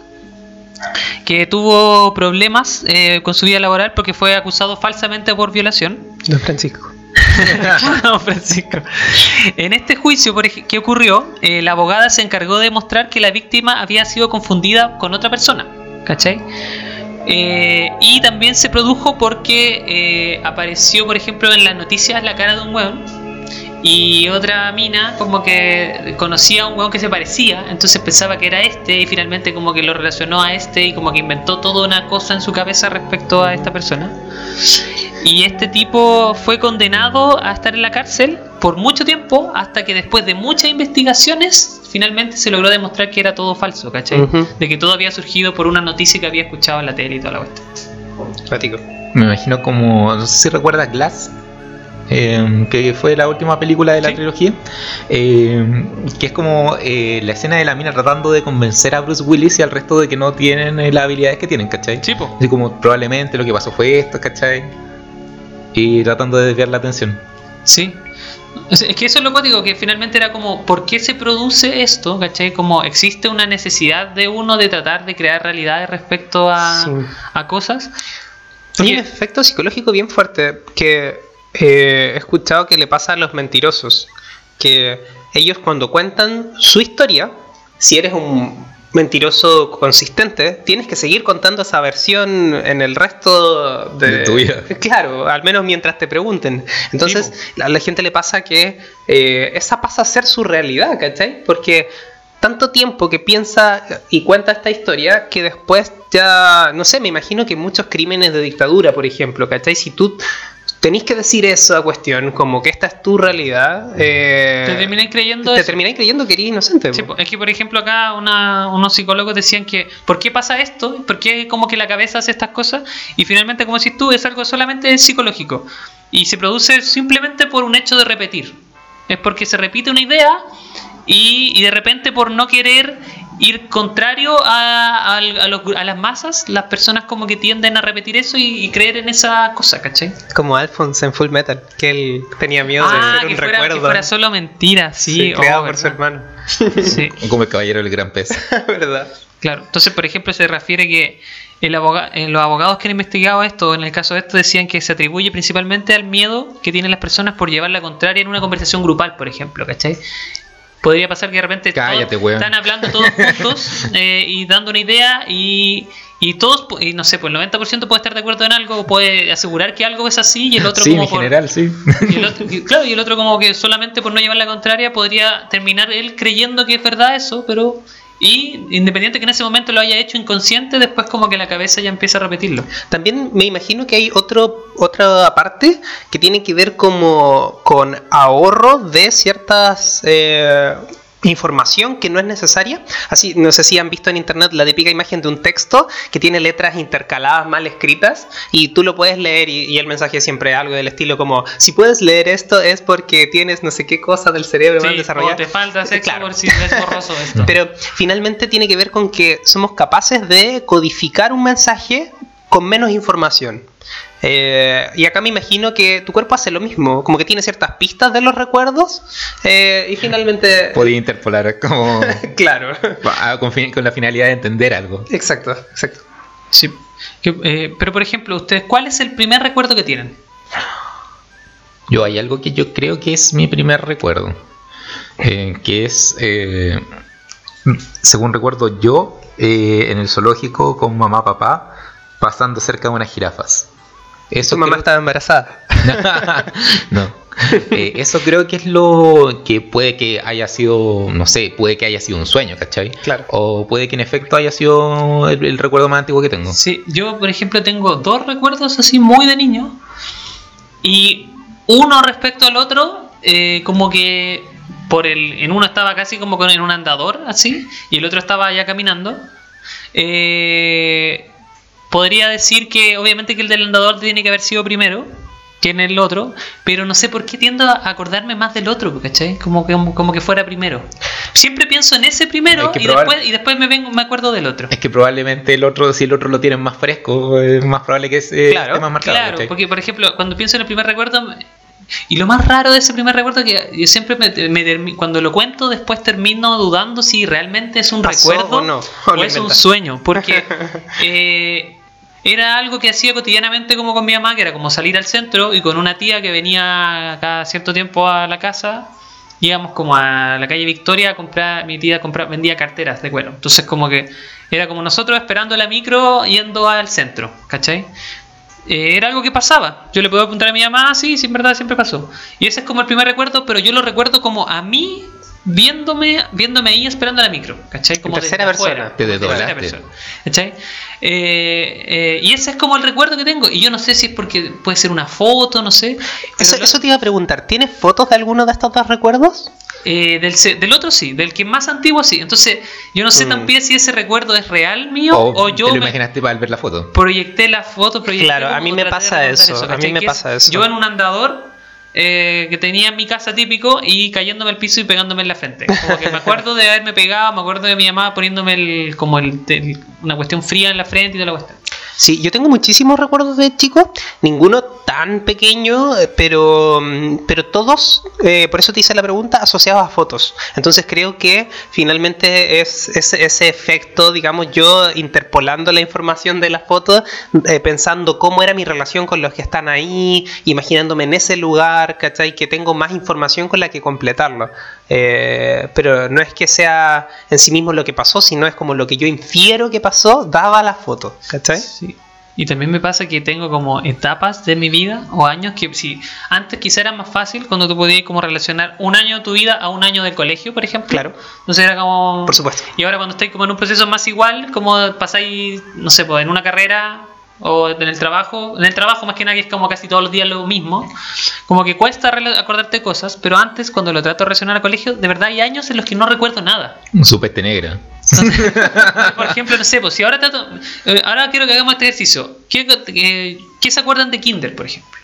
que tuvo problemas eh, con su vida laboral porque fue acusado falsamente por violación. Don Francisco. Don Francisco. En este juicio por que ocurrió, eh, la abogada se encargó de demostrar que la víctima había sido confundida con otra persona. ¿Cachai? Eh, y también se produjo porque eh, apareció, por ejemplo, en las noticias la cara de un weón. Y otra mina como que conocía a un weón que se parecía, entonces pensaba que era este y finalmente como que lo relacionó a este y como que inventó toda una cosa en su cabeza respecto a esta persona. Y este tipo fue condenado a estar en la cárcel por mucho tiempo hasta que después de muchas investigaciones finalmente se logró demostrar que era todo falso, ¿cachai? Ujú. De que todo había surgido por una noticia que había escuchado en la tele y toda la cuestión. Cuático. Me imagino como, no sé si recuerdas Glass, eh, que fue la última película de la Sí. trilogía, eh, que es como eh, la escena de la mina tratando de convencer a Bruce Willis y al resto de que no tienen eh, las habilidades que tienen, ¿cachai? Sí, po. Así como probablemente lo que pasó fue esto, ¿cachai? Y tratando de desviar la atención. Sí. Es que eso es lo cuático, que finalmente era como, ¿por qué se produce esto? ¿Cachai? Como existe una necesidad de uno de tratar de crear realidades respecto a, Sí. a cosas. Hay un efecto psicológico bien fuerte que eh, he escuchado que le pasa a los mentirosos. Que ellos cuando cuentan su historia, si eres un mentiroso consistente, tienes que seguir contando esa versión en el resto de, De tu vida. Claro, al menos mientras te pregunten. Entonces, a la gente le pasa que eh, esa pasa a ser su realidad, ¿cachai? Porque tanto tiempo que piensa y cuenta esta historia que después ya, no sé, me imagino que muchos crímenes de dictadura, por ejemplo, ¿cachai? Si tú tenés que decir esa cuestión, como que esta es tu realidad, eh, Te termináis creyendo te eso. termináis creyendo que eres inocente. Sí, es que, por ejemplo, acá una- unos psicólogos decían que, ¿por qué pasa esto? ¿Por qué como que la cabeza hace estas cosas? Y finalmente, como decís tú, es algo solamente psicológico. Y se produce simplemente por un hecho de repetir. Es porque se repite una idea y, y de repente por no querer ir contrario a, a- a los- a las masas, las personas como que tienden a repetir eso y, y creer en esa cosa, ¿cachai? Como Alphonse en Full Metal, que él tenía miedo de Ah, ser un fuera, que recuerdo. fuera solo mentira, sí. Sí, oh, creado por su hermano. Sí. Como el caballero del gran pez. ¿Verdad? Claro, entonces por ejemplo se refiere que el aboga- eh, los abogados que han investigado esto, en el caso de esto, decían que se atribuye principalmente al miedo que tienen las personas por llevar la contraria en una conversación grupal, por ejemplo, ¿cachai? Podría pasar que de repente todos Cállate, están hablando todos juntos eh, y dando una idea y, y todos, y no sé, pues el 90% puede estar de acuerdo en algo, puede asegurar que algo es así y el otro sí, como en por- general, sí. y el otro, y- claro, y el otro como que solamente por no llevar la contraria podría terminar él creyendo que es verdad eso, pero... Y independiente que en ese momento lo haya hecho inconsciente, después como que la cabeza ya empieza a repetirlo. También me imagino que hay otro, otra parte que tiene que ver como con ahorro de ciertas eh, información que no es necesaria. Así, no sé si han visto en internet la típica imagen de un texto que tiene letras intercaladas mal escritas y tú lo puedes leer y, y el mensaje es siempre algo del estilo como si puedes leer esto es porque tienes no sé qué cosa del cerebro mal Sí, desarrollada. o te falta sexo Claro. por si es borroso esto. Pero finalmente tiene que ver con que somos capaces de codificar un mensaje con menos información. Eh, y acá me imagino que tu cuerpo hace lo mismo, como que tiene ciertas pistas de los recuerdos eh, y finalmente... Podía interpolar como claro. con, la finalidad de entender algo. Exacto, exacto. Sí. Que, eh, pero por ejemplo, ustedes, ¿cuál es el primer recuerdo que tienen? Yo hay algo que yo creo que es mi primer recuerdo. eh, que es, eh, según recuerdo yo, eh, en el zoológico con mamá papá, pasando cerca de unas jirafas. Eso Tu mamá creo- estaba embarazada. no. Eh, eso creo que es lo que puede que haya sido, no sé, puede que haya sido un sueño, ¿cachai? Claro. O puede que en efecto haya sido el, el recuerdo más antiguo que tengo. Sí, yo por ejemplo tengo dos recuerdos así muy de niño y uno respecto al otro eh, como que por el en uno estaba casi como con en un andador así y el otro estaba ya caminando. Eh, podría decir que obviamente que el del andador tiene que haber sido primero que en el otro, pero no sé por qué tiendo a acordarme más del otro, ¿cachai? Como que, como que fuera primero. Siempre pienso en ese primero y, después, y después me vengo, me acuerdo del otro. Es que probablemente el otro, si el otro lo tienen más fresco, es más probable que se- Claro, esté más marcado. Claro, ¿cachai? porque por ejemplo, cuando pienso en el primer recuerdo, y lo más raro de ese primer recuerdo que yo siempre me, me cuando lo cuento después termino dudando si realmente es un ¿Pasó recuerdo o no? o, es un sueño, porque eh, era algo que hacía cotidianamente como con mi mamá, que era como salir al centro y con una tía que venía cada cierto tiempo a la casa. Íbamos como a la calle Victoria a comprar, mi tía compra- vendía carteras de cuero. Entonces como que era como nosotros esperando la micro yendo al centro, ¿cachai? Eh, era algo que pasaba. Yo le puedo preguntar a mi mamá, "Ah, sí, sí, en verdad siempre pasó. Y ese es como el primer recuerdo, pero yo lo recuerdo como a mí viéndome, viéndome ahí esperando la micro, ¿cachai? Como tercera afuera, persona. Te como tercera persona, ¿cachai? Eh, eh, y ese es como el recuerdo que tengo. Y yo no sé si es porque puede ser una foto, no sé. Eso, lo- eso te iba a preguntar, ¿tienes fotos de alguno de estos dos recuerdos? eh, del, del otro sí, del que es más antiguo sí. Entonces, yo no sé Mm. también si ese recuerdo es real mío O, o, yo te lo imaginaste para ver la foto. proyecté la foto, proyecté Claro, a mí me de pasa recordar eso, a mí me pasa es eso. Yo en un andador eh, que tenía en mi casa típico y cayéndome al piso y pegándome en la frente. Como que me acuerdo de haberme pegado, me acuerdo de mi mamá poniéndome el, como el, el- una cuestión fría en la frente y toda la cuestión. Sí, yo tengo muchísimos recuerdos de chico, ninguno tan pequeño, eh, pero, mm, pero todos, eh, por eso te hice la pregunta, asociados a fotos. Entonces creo que finalmente es ese, ese efecto, digamos, yo interpolando la información de las fotos, eh, pensando cómo era mi relación con los que están ahí, imaginándome en ese lugar, ¿cachai? Que tengo más información con la que completarlo. Eh, pero no es que sea en sí mismo lo que pasó, sino es como lo que yo infiero que pasó, daba la foto, ¿cachai? Sí. Y también me pasa que tengo como etapas de mi vida o años que si antes quizá era más fácil cuando tú podías como relacionar un año de tu vida a un año del colegio, por ejemplo. Claro. Entonces era como... Por supuesto. Y ahora cuando estáis como en un proceso más igual, como pasáis, no sé, pues en una carrera o en el trabajo, en el trabajo más que nada que es como casi todos los días lo mismo, como que cuesta acordarte cosas, pero antes cuando lo trato de relacionar al colegio, de verdad hay años en los que no recuerdo nada. Su peste negra. Por ejemplo, no sé, pues si ahora trato, eh, ahora quiero que hagamos este ejercicio. ¿Qué, ¿Qué se acuerdan de Kinder, por ejemplo?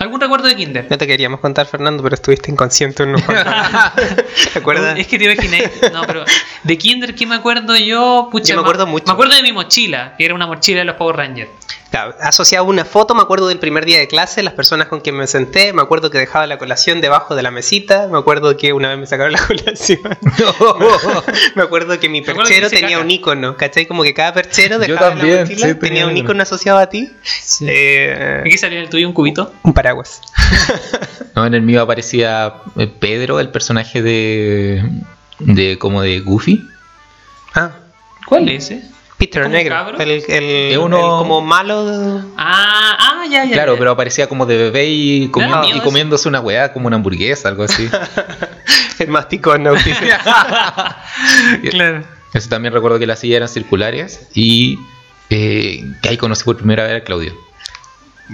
¿Algún recuerdo de Kinder? No te queríamos contar, Fernando, pero estuviste inconsciente cuantos años. ¿Te acuerdas? Es que te imaginé. No, pero de Kinder, ¿qué me acuerdo yo? Pucha, Yo me acuerdo mucho. Me acuerdo de mi mochila, que era una mochila de los Power Rangers. Claro, asociado a una foto, me acuerdo del primer día de clase, las personas con quien me senté, me acuerdo que dejaba la colación debajo de la mesita, me acuerdo que una vez me sacaron la colación. me acuerdo que mi perchero tenía caca. un icono, ¿cachai? Como que cada perchero dejaba también, la mochila, sí, tenía un icono asociado a ti. Eh, ¿Y qué salió en el tuyo? ¿Un cubito? un paraguas. No, en el mío aparecía eh, Pedro, el personaje de. de como de Goofy. Ah, ¿Cuál es ese? Peter ¿Como Negro, cabro? el, el- Es uno- el como malo. Ah, ah, ya, ya. Claro, ya. pero aparecía como de bebé y, miedo y eso. comiéndose una weá, como una hamburguesa, algo así. El masticón autista. Claro. Eso también recuerdo que las sillas eran circulares y eh, que ahí conocí por primera vez a Claudio.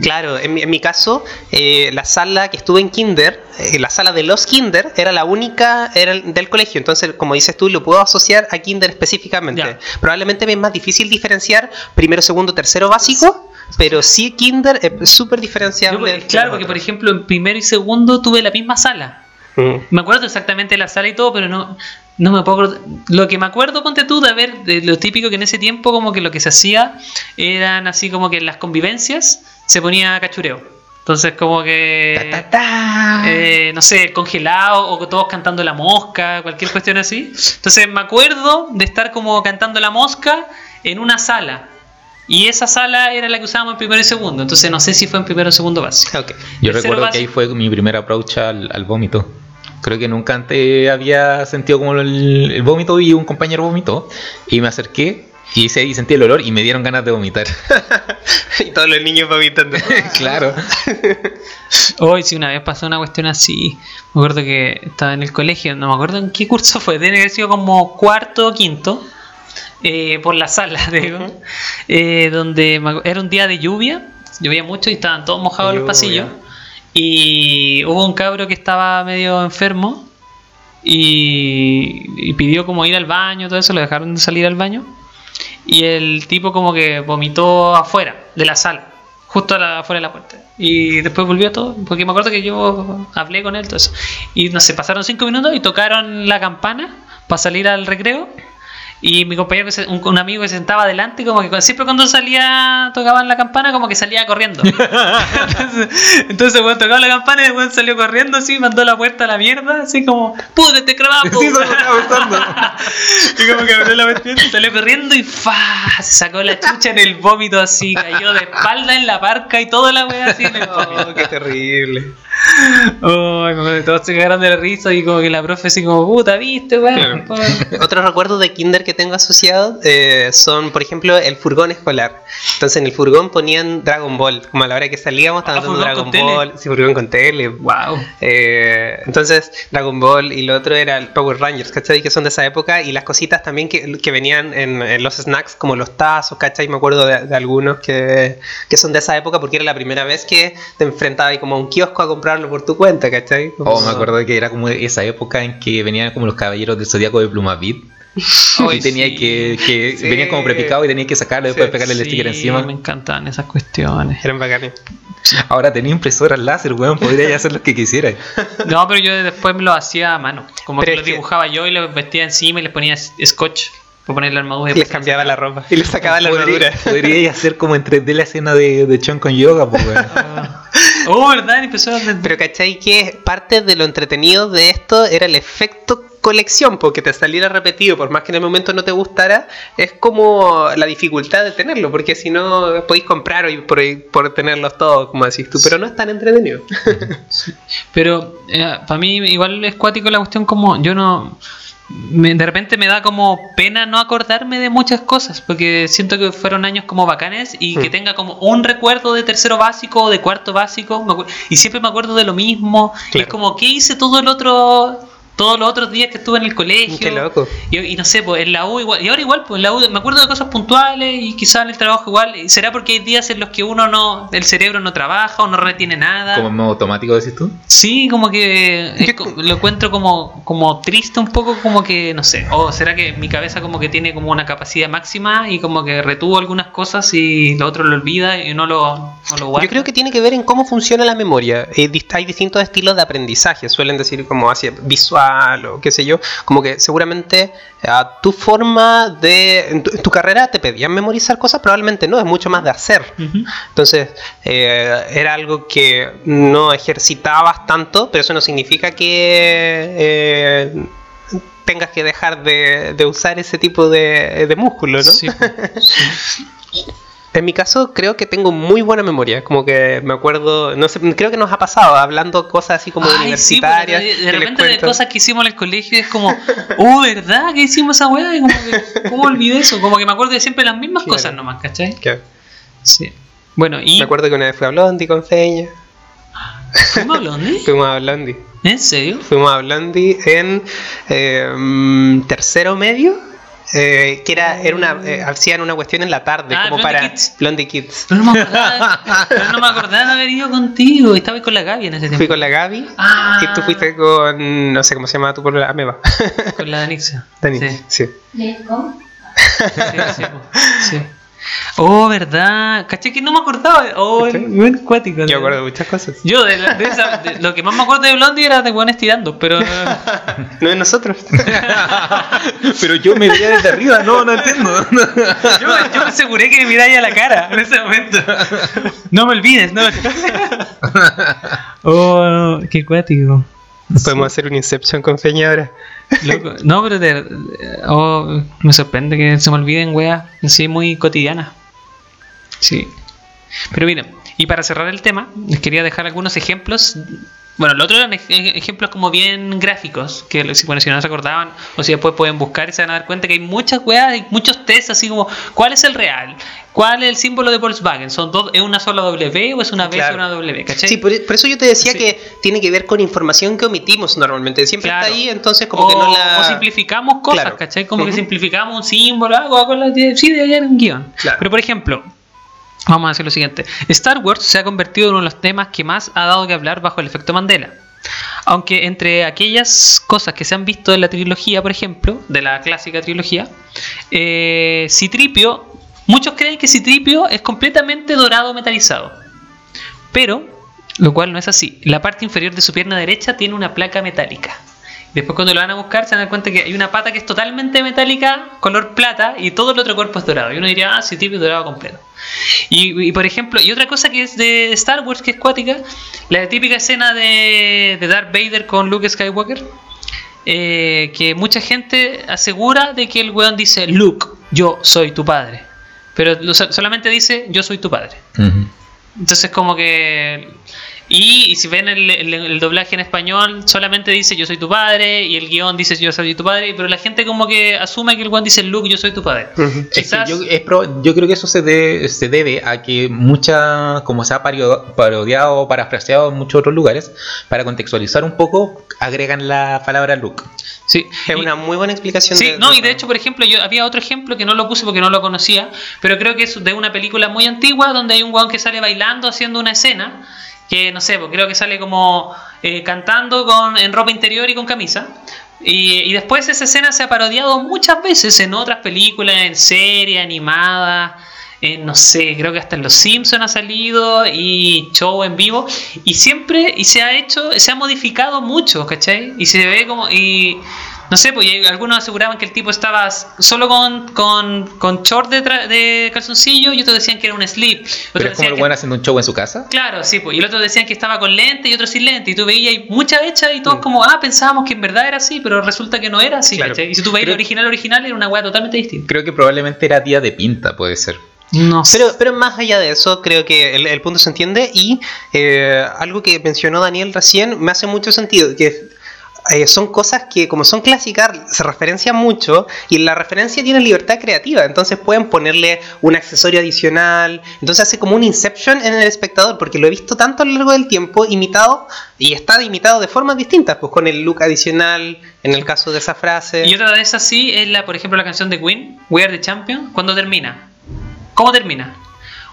Claro, en mi, en mi caso, eh, la sala que estuve en Kinder, eh, la sala de los Kinder, era la única era el- del colegio. Entonces, como dices tú, lo puedo asociar a Kinder específicamente. Ya. Probablemente me es más difícil diferenciar primero, segundo, tercero básico, pero sí Kinder es súper diferenciable. de claro, porque por ejemplo en primero y segundo tuve la misma sala. Mm. Me acuerdo exactamente de la sala y todo, pero no, no me puedo. Lo que me acuerdo, ponte tú, de ver de lo típico que en ese tiempo como que lo que se hacía eran así como que las convivencias se ponía cachureo. Entonces como que... Ta, ta, ta. eh, no sé, congelado o todos cantando la mosca, cualquier cuestión así. Entonces me acuerdo de estar como cantando la mosca en una sala. Y esa sala era la que usábamos en primero y segundo. Entonces no sé si fue en primero o segundo básico. Ok. Yo recuerdo que ahí fue mi primer approach al, al vómito. Creo que nunca antes había sentido como el, el vómito y un compañero vomitó. Y me acerqué y, hice- sentí el olor y me dieron ganas de vomitar. y todos los niños vomitando. claro. Hoy sí, una vez pasó una cuestión así. Me acuerdo que estaba en el colegio, no me acuerdo en qué curso fue, debe haber sido como cuarto o quinto, eh, por la sala, digo, eh, donde era un día de lluvia, llovía mucho y estaban todos mojados los Lluvia. pasillos. Y hubo un cabro que estaba medio enfermo y, y pidió como ir al baño, todo eso, lo dejaron de salir al baño. Y el tipo como que vomitó afuera de la sala, justo afuera de la puerta. Y después volvió todo, porque me acuerdo que yo hablé con él, todo eso. Y no sé, pasaron cinco minutos y tocaron la campana para salir al recreo. Y mi compañero, un, un amigo que se sentaba adelante, como que siempre cuando salía, tocaban la campana, como que salía corriendo. entonces, entonces bueno, tocaba la campana y el weón salió corriendo así, mandó la puerta a la mierda, así como, me estaba gustando. y como que abrió la puerta, salió corriendo y ¡fa! Se sacó la chucha en el vómito así, cayó de espalda en la parca y toda la wea así. Oh, qué terrible. Acuerdo, todos se cagaron de la risa y como que la profe así como, puta, viste, weón. Otros recuerdos de kinder que tengo asociados eh, son, por ejemplo, el furgón escolar. Entonces en el furgón ponían Dragon Ball. Como a la hora que salíamos estaban Ah, Dragon con tele. Ball. Sí, furgón con tele. Wow. Eh, entonces, Dragon Ball y lo otro era el Power Rangers, ¿cachai? Que son de esa época. Y las cositas también que, que venían en, en los snacks, como los tazos, ¿cachai? Me acuerdo de, de algunos que, que son de esa época porque era la primera vez que te enfrentabas ahí como a un kiosco a comprarlo por tu cuenta, ¿cachai? Como- Oh, me acuerdo que era como esa época en que venían como los caballeros del zodiaco de Plumavit. Ay, y tenía sí. que, que Sí. venían como prepicados y tenías que sacarlo y después Sí, pegarle el sticker encima. Me encantaban esas cuestiones. Eran bacanes. Ahora tenía impresoras láser, weón, podrías hacer lo que quisieras. No, pero yo después me lo hacía a mano. Como Pero que lo que- dibujaba yo y lo vestía encima y le ponía scotch para poner la armadura. Y les cambiaba la ropa. Y les sacaba la armadura. Podrías hacer como en 3D la escena de, de Chon con yoga, pues, weón. Oh, ¿verdad? Empezó a... Pero ¿cachai que parte de lo entretenido de esto era el efecto colección, porque te saliera repetido, por más que en el momento no te gustara, es como la dificultad de tenerlo, porque si no podéis comprar hoy por, por tenerlos todos, como decís tú, pero no es tan entretenido. Pero para mí igual es cuático la cuestión como yo no... me- de repente me da como pena no acordarme de muchas cosas, porque siento que fueron años como bacanes y que Mm. tenga como un recuerdo de tercero básico o de cuarto básico, y siempre me acuerdo de lo mismo, y es como, ¿qué hice todo el otro... Todos los otros días que estuve en el colegio. Qué loco. Y, y no sé, pues en la U igual, y ahora igual, pues en la U me acuerdo de cosas puntuales y quizás en el trabajo igual. ¿Será porque hay días en los que uno no, el cerebro no trabaja o no retiene nada? Como en modo automático, decís tú. Sí, como que es lo encuentro como, como triste un poco, como que, no sé, o será que mi cabeza como que tiene como una capacidad máxima y como que retuvo algunas cosas y lo otro lo olvida y no lo, no lo guarda. Yo creo que tiene que ver en cómo funciona la memoria. Eh, Hay distintos estilos de aprendizaje, suelen decir como hacia visual o qué sé yo, como que seguramente a tu forma de... En tu, en tu carrera te pedían memorizar cosas, probablemente no, es mucho más de hacer. Entonces, eh, era algo que no ejercitabas tanto, pero eso no significa que eh, tengas que dejar de, de usar ese tipo de, de músculo, ¿no? Sí, En mi caso, creo que tengo muy buena memoria. Como que me acuerdo, no sé, creo que nos ha pasado hablando cosas así como Ay, sí, universitarias. porque de, repente de cosas que hicimos en el colegio es como, oh, ¿verdad? que hicimos esa weá? Como que, ¿cómo olvidé eso? Como que me acuerdo de siempre las mismas Claro. cosas nomás, ¿cachai? Que- Sí. Bueno, y. Me acuerdo que una vez fui a Blondie con Feña. ¿Fuimos a Blondie? Fuimos a Blondie. ¿En serio? Fuimos a Blondie en eh, mm, tercero medio. Eh, que era, era una, eh, hacían una cuestión en la tarde, Ah, como Blondie para Kids. Blondie Kids. Pero no me acordaba, pero no me acordaba de haber ido contigo. Estaba con la Gaby en ese tiempo. Fui con la Gaby Ah. y tú fuiste con, no sé cómo se llama tu por la Ameba. Con la Danixia. Dani. Sí. Sí. Sí, sí, sí. Oh, verdad. Caché que no me acordaba. Oh, ¿Cachai? muy. Yo acuerdo de muchas cosas. Yo, de, la- de esa- de- lo que más me acuerdo de Blondie era de buenos tirando, pero. No de nosotros. Pero yo me veía desde arriba, no, no entiendo. Yo, yo me aseguré que me miráis a la cara en ese momento. No me olvides, no. Oh, qué cuático. Podemos hacer un Inception con Feña ahora. Loco. No, pero de- de- oh, me sorprende que se me olviden weas así muy cotidianas. Sí. Pero miren, y para cerrar el tema, les quería dejar algunos ejemplos. Bueno, lo otro eran ej- ejemplos como bien gráficos, que si, bueno, si no se acordaban, o si después pueden buscar y se van a dar cuenta que hay muchas weas, hay muchos tests así como, ¿cuál es el real? ¿Cuál es el símbolo de Volkswagen? ¿Son dos, ¿Es una sola W o es una B o una W? ¿Cachai? Sí, por, por eso yo te decía Sí. que tiene que ver con información que omitimos normalmente. Siempre Claro. está ahí, entonces como o, que no la... o simplificamos cosas, Claro. ¿cachai? Como que simplificamos un símbolo, algo con la sí, debería haber un guion. Pero por ejemplo, vamos a hacer lo siguiente. Star Wars se ha convertido en uno de los temas que más ha dado que hablar bajo el efecto Mandela. Aunque entre aquellas cosas que se han visto en la trilogía, por ejemplo, de la clásica trilogía, eh, Citripio, muchos creen que Citripio es completamente dorado metalizado. Pero, lo cual no es así. La parte inferior de su pierna derecha tiene una placa metálica. Después cuando lo van a buscar se dan cuenta que hay una pata que es totalmente metálica, color plata, y todo el otro cuerpo es dorado. Y uno diría, ah, sí, tipo dorado completo. Y, y, por ejemplo, y otra cosa que es de Star Wars que es cuática, la típica escena de, de Darth Vader con Luke Skywalker, eh, que mucha gente asegura de que el weón dice, Luke, yo soy tu padre. Pero lo- solamente dice, yo soy tu padre. Entonces como que... Y, y si ven el, el- el doblaje en español, solamente dice yo soy tu padre y el guion dice yo soy tu padre, pero la gente como que asume que el guion dice Luke, yo soy tu padre. Ujú. Es que Quizás... yo, es pro- yo creo que eso se, de- se debe a que mucha, como se ha pario- parodiado o parafraseado en muchos otros lugares, para contextualizar un poco, agregan la palabra look. Sí, Es Y- una muy buena explicación. Sí, de- no, y de hecho, por ejemplo, yo había otro ejemplo que no lo puse porque no lo conocía, pero creo que es de una película muy antigua donde hay un guan que sale bailando haciendo una escena, que no sé, pues creo que sale como eh, cantando con, en ropa interior y con camisa. Y, y después esa escena se ha parodiado muchas veces en otras películas, en series, animadas, en, no sé, creo que hasta en Los Simpsons ha salido y show en vivo. Y siempre, y se ha hecho, se ha modificado mucho, ¿cachai? Y se ve como, No sé, pues algunos aseguraban que el tipo estaba solo con, con, con short de, tra- de calzoncillo y otros decían que era un slip. Otros Pero es como el que- bueno haciendo un show en su casa. Claro, sí, pues. Y el otro decían que estaba con lente y otro sin lente. Y tú veías ahí mucha hecha y Mm. todos como, ah, pensábamos que en verdad era así, pero resulta que no era así. Y si tú veías Creo- el original original era una weá totalmente distinta. Creo que probablemente era día de pinta, puede ser. No sé. Pero, pero más allá de eso, creo que el, el punto se entiende y eh, algo que mencionó Daniel recién me hace mucho sentido, que eh, son cosas que como son clásicas se referencian mucho y la referencia tiene libertad creativa, entonces pueden ponerle un accesorio adicional, entonces hace como un inception en el espectador, porque lo he visto tanto a lo largo del tiempo imitado y está imitado de formas distintas, pues con el look adicional, en el caso de esa frase. Y otra de esas sí es la, por ejemplo, la canción de Queen, We Are the Champion, cuando termina. ¿Cómo termina?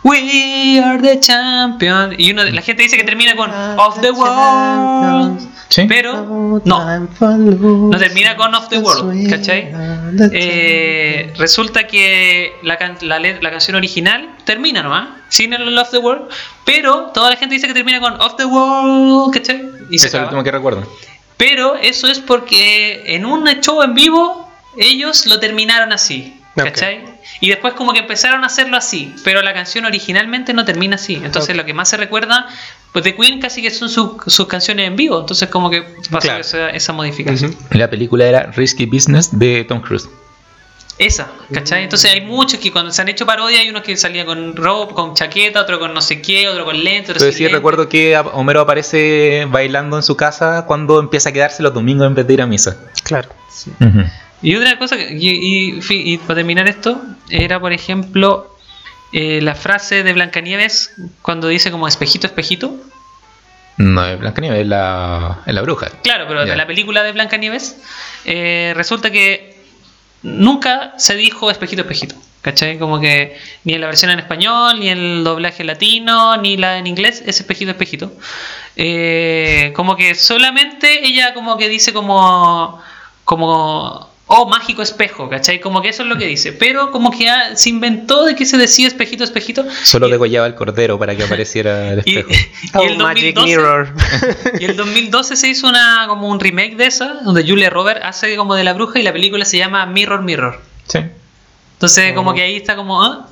We are the champion. Y uno, la gente dice que termina con Of the World. Sí. Pero no, no termina con Of the World, ¿cachai? Eh, resulta que la, can- la, la canción original termina, ¿no? ah? Sin el Of the World, pero toda la gente dice que termina con Of the World, ¿cachai? Y Eso es lo acaba. último que recuerdo. Pero eso es porque en un show en vivo ellos lo terminaron así. Y después como que empezaron a hacerlo así, pero la canción originalmente no termina así. Entonces lo que más se recuerda, pues de Queen casi que son su- sus canciones en vivo. Entonces como que pasó Claro. esa, esa modificación. La película era Risky Business de Tom Cruise. Esa, ¿cachai? Entonces hay muchos que cuando se han hecho parodia hay unos que salían con ropa, con chaqueta, otro con no sé qué, otro con lente, otro Entonces sí lente. recuerdo que Homero aparece bailando en su casa cuando empieza a quedarse los domingos en vez de ir a misa. Claro. Ujú. Y otra cosa, que- y, y- fi- y para terminar esto, era por ejemplo eh, la frase de Blancanieves cuando dice como espejito, espejito. No, es Blancanieves, es la, es la bruja. Claro, pero de la película de Blancanieves eh, resulta que nunca se dijo espejito, espejito. ¿Cachai? Como que ni en la versión en español, ni en el doblaje latino, ni la en inglés es espejito, espejito. Eh, como que solamente ella como que dice como... como oh, mágico espejo, ¿cachai? Como que eso es lo que dice. Pero como que ah, se inventó de que se decía espejito, espejito. Solo Y- degollaba el cordero para que apareciera el y, espejo. y el Oh, Magic 2012 Mirror. y el 2012 se hizo una como un remake de esa, donde Julia Roberts hace como de la bruja y la película se llama Mirror Mirror. Sí. Entonces como que ahí está como, ¿ah?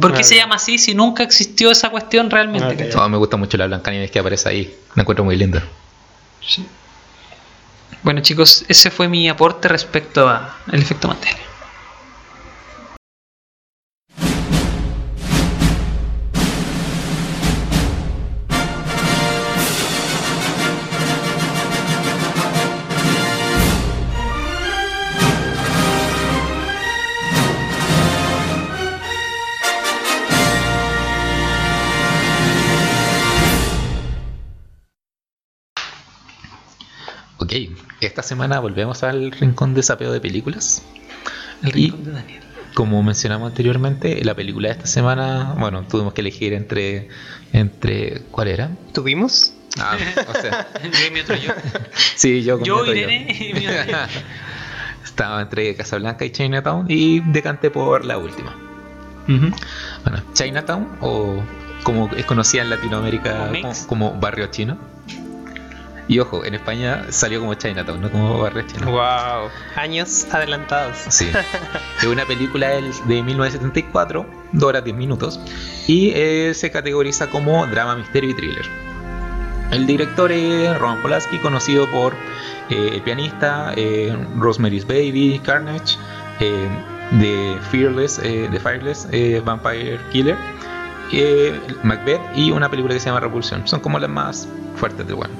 ¿por qué Ok. se llama así si nunca existió esa cuestión realmente? ¿cachai? No, me gusta mucho la Blancanieves que aparece ahí. La encuentro muy linda. Bueno chicos, ese fue mi aporte respecto a el efecto Mandela. Ok, esta semana volvemos al rincón de sapeo de películas. El Y- rincón de Daniel. Como mencionamos anteriormente, la película de esta semana, bueno, tuvimos que elegir entre, entre ¿cuál era? ¿Tuvimos? Ah, o sea, Yo y mi otro yo. sí, yo con Yo, mi otro Irene y mi otro yo. Estaba entre Casablanca y Chinatown y decanté por la última. Bueno, Chinatown, o como es conocida en Latinoamérica como, como barrio chino. Y ojo, en España salió como Chinatown, no como barrio. Wow. Años adelantados. Sí. Es una película de 1974, 2 horas 10 minutos, y eh, se categoriza como drama, misterio y thriller. El director es Roman Polanski, conocido por eh, El pianista, eh, Rosemary's Baby, Carnage, The Fearless, The Fireless, Vampire Killer, Macbeth y una película que se llama Repulsion. Son como las más fuertes de bueno.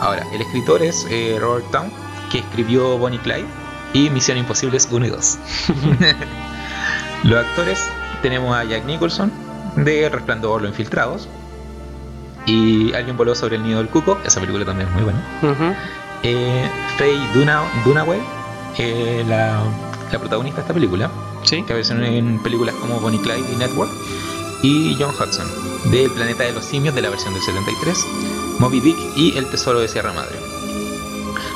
Ahora, el escritor es eh, Robert Town, que escribió Bonnie Clyde y Misión Imposible 1 y 2. Los actores tenemos a Jack Nicholson de Resplandor Los Infiltrados y Alguien voló sobre el nido del cuco, esa película también es muy buena. Eh, Faye Duna, Dunaway, eh, la, la protagonista de esta película, Sí. que aparece en películas como Bonnie Clyde y Network, y John Hudson, del Planeta de los Simios de la versión del 73, Moby Dick y El Tesoro de Sierra Madre.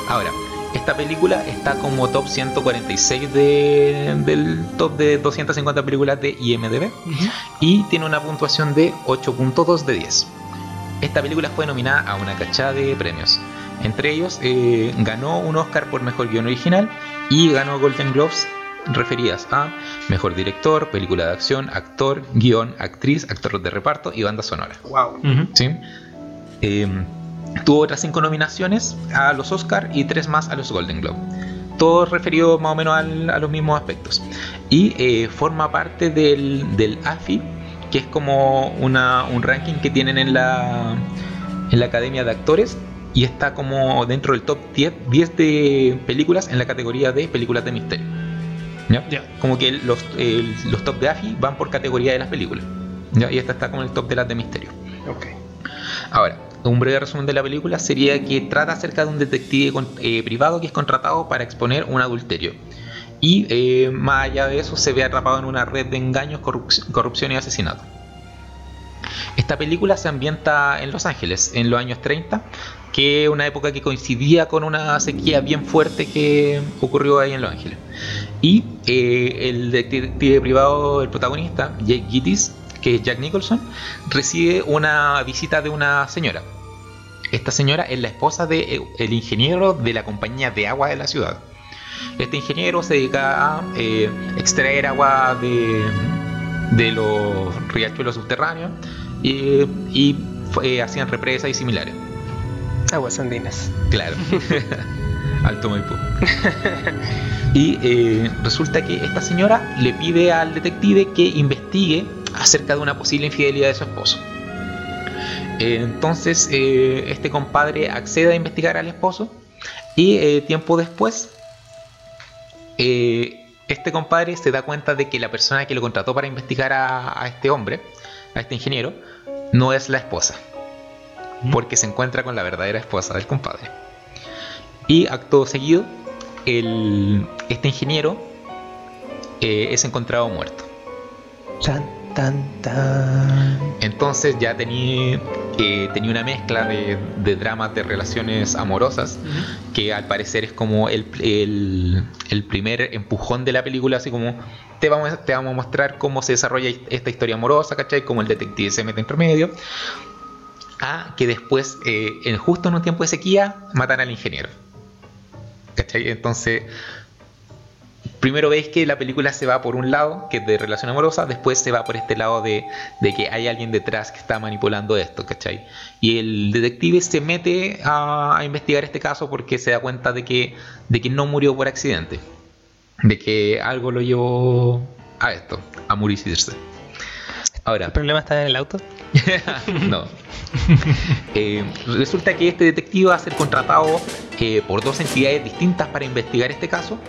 Ahora, esta película está como top 146 de- del top de 250 películas de IMDb y tiene una puntuación de 8.2 de 10. Esta película fue nominada a una cachada de premios. Entre ellos, eh, ganó un Oscar por Mejor Guión Original y ganó Golden Globes referidas a mejor director, película de acción, actor, guion, actriz, actor de reparto y banda sonora. Wow. ¿sí? Eh, tuvo otras cinco nominaciones a los Oscar y tres más a los Golden Globe. Todo referido más o menos al- a los mismos aspectos. Y eh, forma parte del, del AFI, que es como una- un ranking que tienen en la, en la Academia de Actores. Y está como dentro del top 10, 10 de películas en la categoría de películas de misterio. ¿Ya? Como que los, los top de AFI van por categoría de las películas. ¿ya? Y esta está como en el top de las de misterio. Ok. Ahora, un breve resumen de la película sería que trata acerca de un detective eh, privado que es contratado para exponer un adulterio. Y eh, más allá de eso se ve atrapado en una red de engaños, corrup- corrupción y asesinato. Esta película se ambienta en Los Ángeles, en los años 30, que es una época que coincidía con una sequía bien fuerte que ocurrió ahí en Los Ángeles. Y eh, el detective privado, el protagonista, Jake Gittis, que es Jack Nicholson, recibe una visita de una señora. Esta señora es la esposa del ingeniero de la compañía de agua de la ciudad. Este ingeniero se dedica a eh, extraer agua de, de los riachuelos subterráneos y, y, eh, hacían represas y similares. Aguas andinas. Claro. Alto Maipú. Y eh, resulta que esta señora le pide al detective que investigue acerca de una posible infidelidad de su esposo. Eh, entonces eh, este compadre accede a investigar al esposo y eh, tiempo después este compadre se da cuenta de que la persona que lo contrató para investigar a, a este hombre, a este ingeniero, no es la esposa porque se encuentra con la verdadera esposa del compadre. Y acto seguido, el, este ingeniero es encontrado muerto. Tan, tan. Entonces ya tenía, eh, tenía una mezcla de, de dramas de relaciones amorosas, que al parecer es como el, el- el primer empujón de la película, así como te vamos, te vamos a mostrar cómo se desarrolla esta historia amorosa, ¿cachai? Cómo el detective se mete entre medio. A que después, eh, en, justo en un tiempo de sequía, matan al ingeniero. ¿Cachai? Entonces, primero veis que la película se va por un lado, que es de relación amorosa, después se va por este lado de, de que hay alguien detrás que está manipulando esto, ¿cachai? Y el detective se mete a, a investigar este caso porque se da cuenta de que, de que no murió por accidente, de que algo lo llevó a esto, a morirse. Ahora, ¿El problema está en el auto? no. Eh, resulta que este detective va a ser contratado eh, por dos entidades distintas para investigar este caso.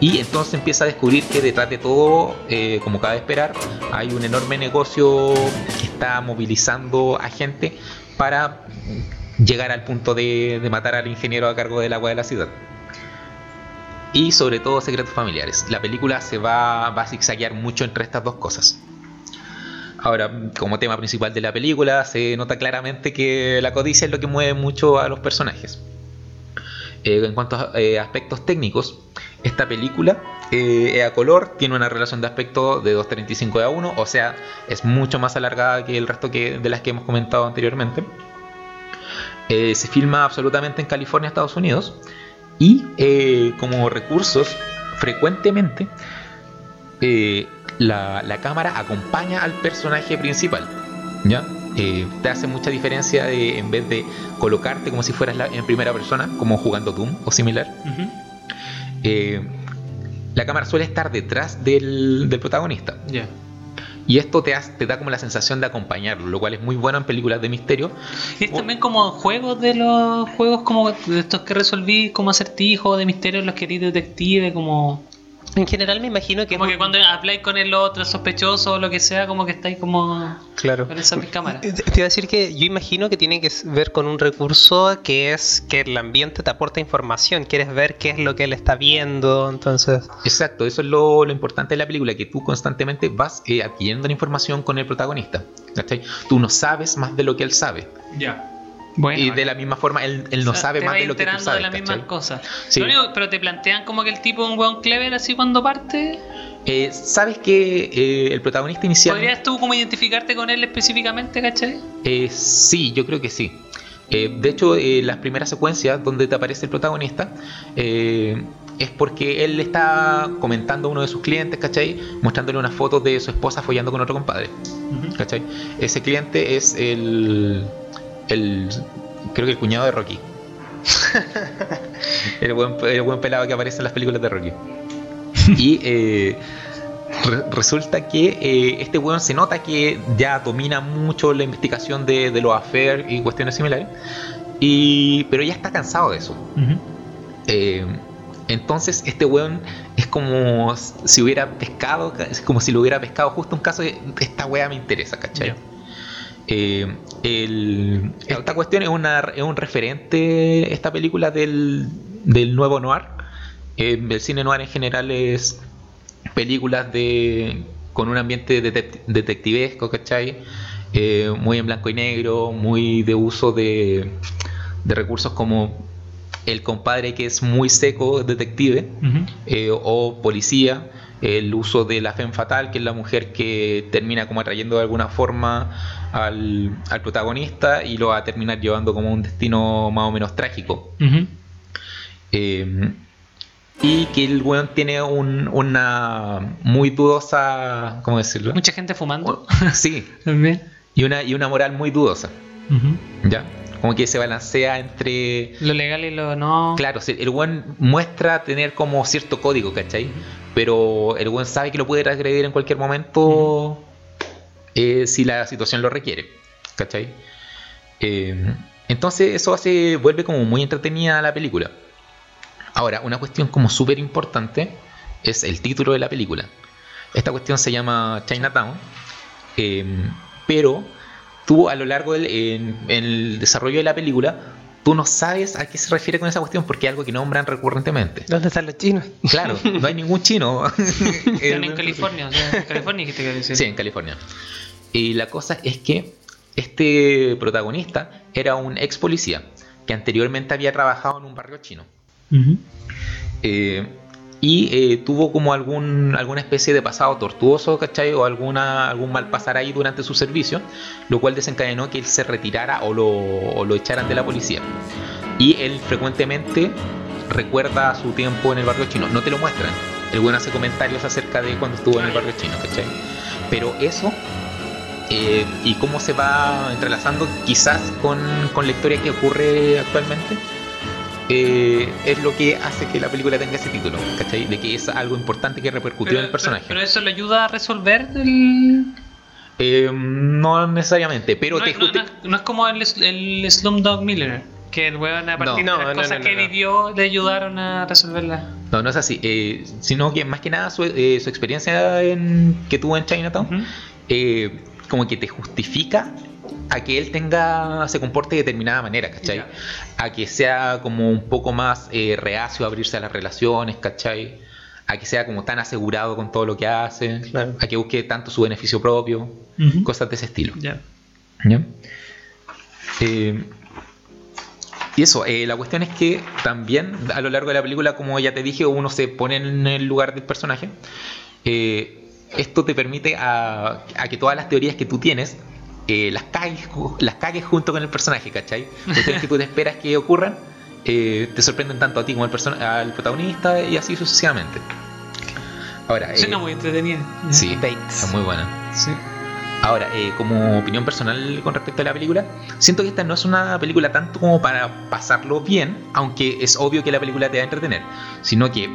Y entonces empieza a descubrir que detrás de todo, eh, como cabe esperar, hay un enorme negocio que está movilizando a gente para llegar al punto de, matar al ingeniero a cargo del agua de la ciudad. Y sobre todo secretos familiares. La película se va, va a zigzaguear mucho entre estas dos cosas. Ahora, como tema principal de la película, se nota claramente que la codicia es lo que mueve mucho a los personajes. Eh, en cuanto a eh, aspectos técnicos, esta película eh, es a color, tiene una relación de aspecto de 2.35 de a 1, o sea, es mucho más alargada que el resto de las que hemos comentado anteriormente. Eh, se filma absolutamente en California, Estados Unidos, y eh, como recursos, frecuentemente la, cámara acompaña al personaje principal. ¿Ya? Te hace mucha diferencia de, en vez de colocarte como si fueras en primera persona, como jugando Doom o similar. Ujú. Eh, la cámara suele estar detrás del, del protagonista. Y esto te, hace- te da como la sensación de acompañarlo, lo cual es muy bueno en películas de misterio. Y es también como juegos de los juegos como de estos que resolví como acertijos de misterio, los que eres detective, como En general me imagino que... como que cuando habláis con el otro sospechoso o lo que sea, como que estáis como Claro. con esa cámara. Eh, Te iba a decir que yo imagino que tiene que ver con un recurso que es que el ambiente te aporta información, quieres ver qué es lo que él está viendo, entonces... Exacto, eso es lo, lo importante de la película, que tú constantemente vas eh, adquiriendo la información con el protagonista. ¿cachai? Tú no sabes más de lo que él sabe. Ya. Bueno, y de la misma forma, él, él no o sea, sabe más de lo que tú enterando sabes. de las mismas cosas. Sí. Lo único- pero te plantean como que el tipo es un weón clever así cuando parte. Eh, ¿Sabes que eh, el protagonista inicial... ¿Podrías tú como identificarte con él específicamente, cachai? Eh, sí, yo creo que sí. Eh, de hecho, eh, las primeras secuencias donde te aparece el protagonista, eh, es porque él le está comentando a uno de sus clientes, ¿cachai? Mostrándole unas fotos de su esposa follando con otro compadre, ¿cachai? Ese cliente es el, el creo que el cuñado de Rocky. el, buen, el buen pelado que aparece en las películas de Rocky. Y eh, re- resulta que eh, este weón se nota que ya domina mucho la investigación de, de los affairs y cuestiones similares. Y, pero ya está cansado de eso. Eh, entonces este weón es como si hubiera pescado, es como si lo hubiera pescado justo un caso de esta wea me interesa, ¿cachai? Eh, el- esta cuestión es, una, es un referente, esta película del, del nuevo noir. Eh, el cine noir en general es películas de con un ambiente detec- detectivesco, ¿cachai? Eh, muy en blanco y negro, muy de uso de, de recursos como el compadre que es muy seco, detective, eh, o policía, el uso de la femme fatal, que es la mujer que termina como atrayendo de alguna forma al, al protagonista y lo va a terminar llevando como un destino más o menos trágico. Eh, y que el weón tiene un- una muy dudosa, ¿cómo decirlo? Mucha gente fumando. Sí, También. y una, y una moral muy dudosa. ¿ya? Como que se balancea entre... Lo legal y lo no. Claro, el buen muestra tener como cierto código, ¿cachai? Pero el buen sabe que lo puede transgredir en cualquier momento eh, si la situación lo requiere, ¿cachai? Eh, entonces eso hace, vuelve como muy entretenida la película. Ahora, una cuestión como súper importante es el título de la película. Esta cuestión se llama Chinatown, eh, pero tú a lo largo del desarrollo de la película, tú no sabes a qué se refiere con esa cuestión porque es algo que nombran recurrentemente. ¿Dónde están los chinos? Claro, no hay ningún chino. Están en California. O sea, en California dijiste que decir. Sí, en California. Y la cosa es que este protagonista era un ex policía que anteriormente había trabajado en un barrio chino. Ujú. Eh, y eh, tuvo como algún, alguna especie de pasado tortuoso, ¿cachai? O alguna, algún mal pasar ahí durante su servicio, lo cual desencadenó que él se retirara o lo, o lo echaran de la policía. Y él frecuentemente recuerda su tiempo en el barrio chino. No te lo muestran. El bueno hace comentarios acerca de cuando estuvo en el barrio chino, ¿cachai? Pero eso eh, y cómo se va entrelazando quizás con, con la historia que ocurre actualmente, eh, es lo que hace que la película tenga ese título, ¿cachai? De que es algo importante que repercutió en el personaje. Pero, eso le ayuda a resolver el. Eh, no necesariamente, pero no, te no- no- no es como el, el Slumdog Millionaire. Que el weón a partir No, de las no, cosas no, que vivió le ayudaron a resolverla. No, no es así. eh, sino que más que nada su, eh, su experiencia en- que tuvo en Chinatown, eh, como que te justifica a que él tenga se comporte de determinada manera, ¿cachai? A que sea como un poco más eh, reacio a abrirse a las relaciones, ¿cachai? A que sea como tan asegurado con todo lo que hace, Claro. a que busque tanto su beneficio propio, cosas de ese estilo. Ya. ¿Ya? Eh, y eso, eh, la cuestión es que también a lo largo de la película, como ya te dije, uno se pone en el lugar del personaje. Eh, esto te permite a, a que todas las teorías que tú tienes eh, las, cagues, las cagues junto con el personaje, ¿cachai? Cuestiones que tú te esperas que ocurran, eh, te sorprenden tanto a ti como al, person- al protagonista y así sucesivamente. Ahora, Suena eh, muy entretenida. sí, Bates. es muy buena. Sí. Ahora, eh, como opinión personal con respecto a la película, siento que esta no es una película tanto como para pasarlo bien, aunque es obvio que la película te va a entretener, sino que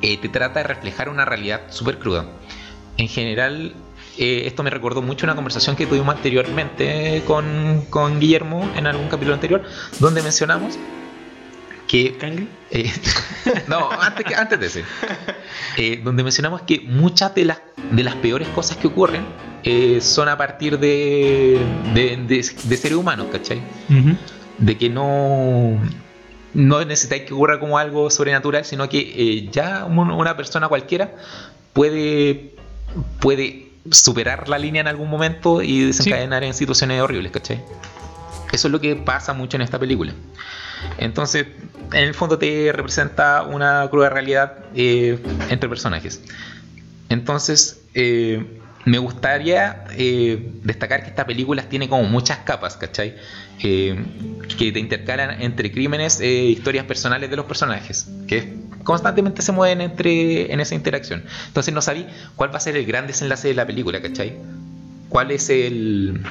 eh, te trata de reflejar una realidad súper cruda. En general, eh, esto me recordó mucho una conversación que tuvimos anteriormente con, con Guillermo en algún capítulo anterior, donde mencionamos que ¿Cangre? eh, no, antes, que- antes de ese. Eh, donde mencionamos que muchas de las, de las peores cosas que ocurren eh, son a partir de, de, de- de seres humanos, ¿cachai? De que no, no necesitáis que ocurra como algo sobrenatural, sino que ya un- una persona cualquiera puede, puede superar la línea en algún momento y desencadenar en situaciones horribles, ¿cachai? Eso es lo que pasa mucho en esta película. Entonces, en el fondo te representa una cruda realidad eh, entre personajes. Entonces, eh, me gustaría eh, destacar que esta película tiene como muchas capas, ¿cachai? Eh, que te intercalan entre crímenes e historias personales de los personajes, que constantemente se mueven entre en esa interacción. Entonces no sabí cuál va a ser el gran desenlace de la película, ¿cachai? ¿Cuál es el...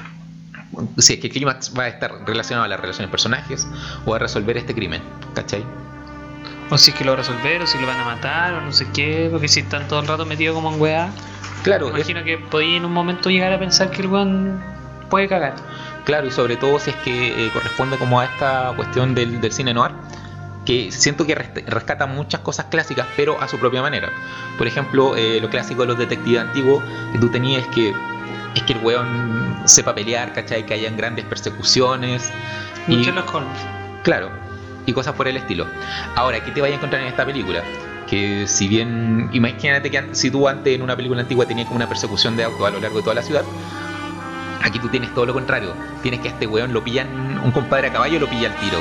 Si es que el clímax va a estar relacionado a las relaciones de personajes o a resolver este crimen, ¿cachai? O si es que lo va a resolver, o si lo van a matar, o no sé qué, porque si están todo el rato metidos como en weá. Claro, Me es- imagino que podía en un momento llegar a pensar que el weón puede cagar. Claro, y sobre todo si es que eh, corresponde como a esta cuestión del, del cine noir, que siento que rescata muchas cosas clásicas, pero a su propia manera. Por ejemplo, eh, lo clásico de los detectives antiguos que tú tenías es que es que el weón sepa pelear, ¿cachai? Que hayan grandes persecuciones. Y Y, Sherlock Holmes. claro, y cosas por el estilo. Ahora, ¿qué te vaya a encontrar en esta película? Que si bien, imagínate que si tú antes en una película antigua tenías como una persecución de auto a lo largo de toda la ciudad, aquí tú tienes todo lo contrario. Tienes que a este weón lo pillan, un compadre a caballo lo pilla al tiro.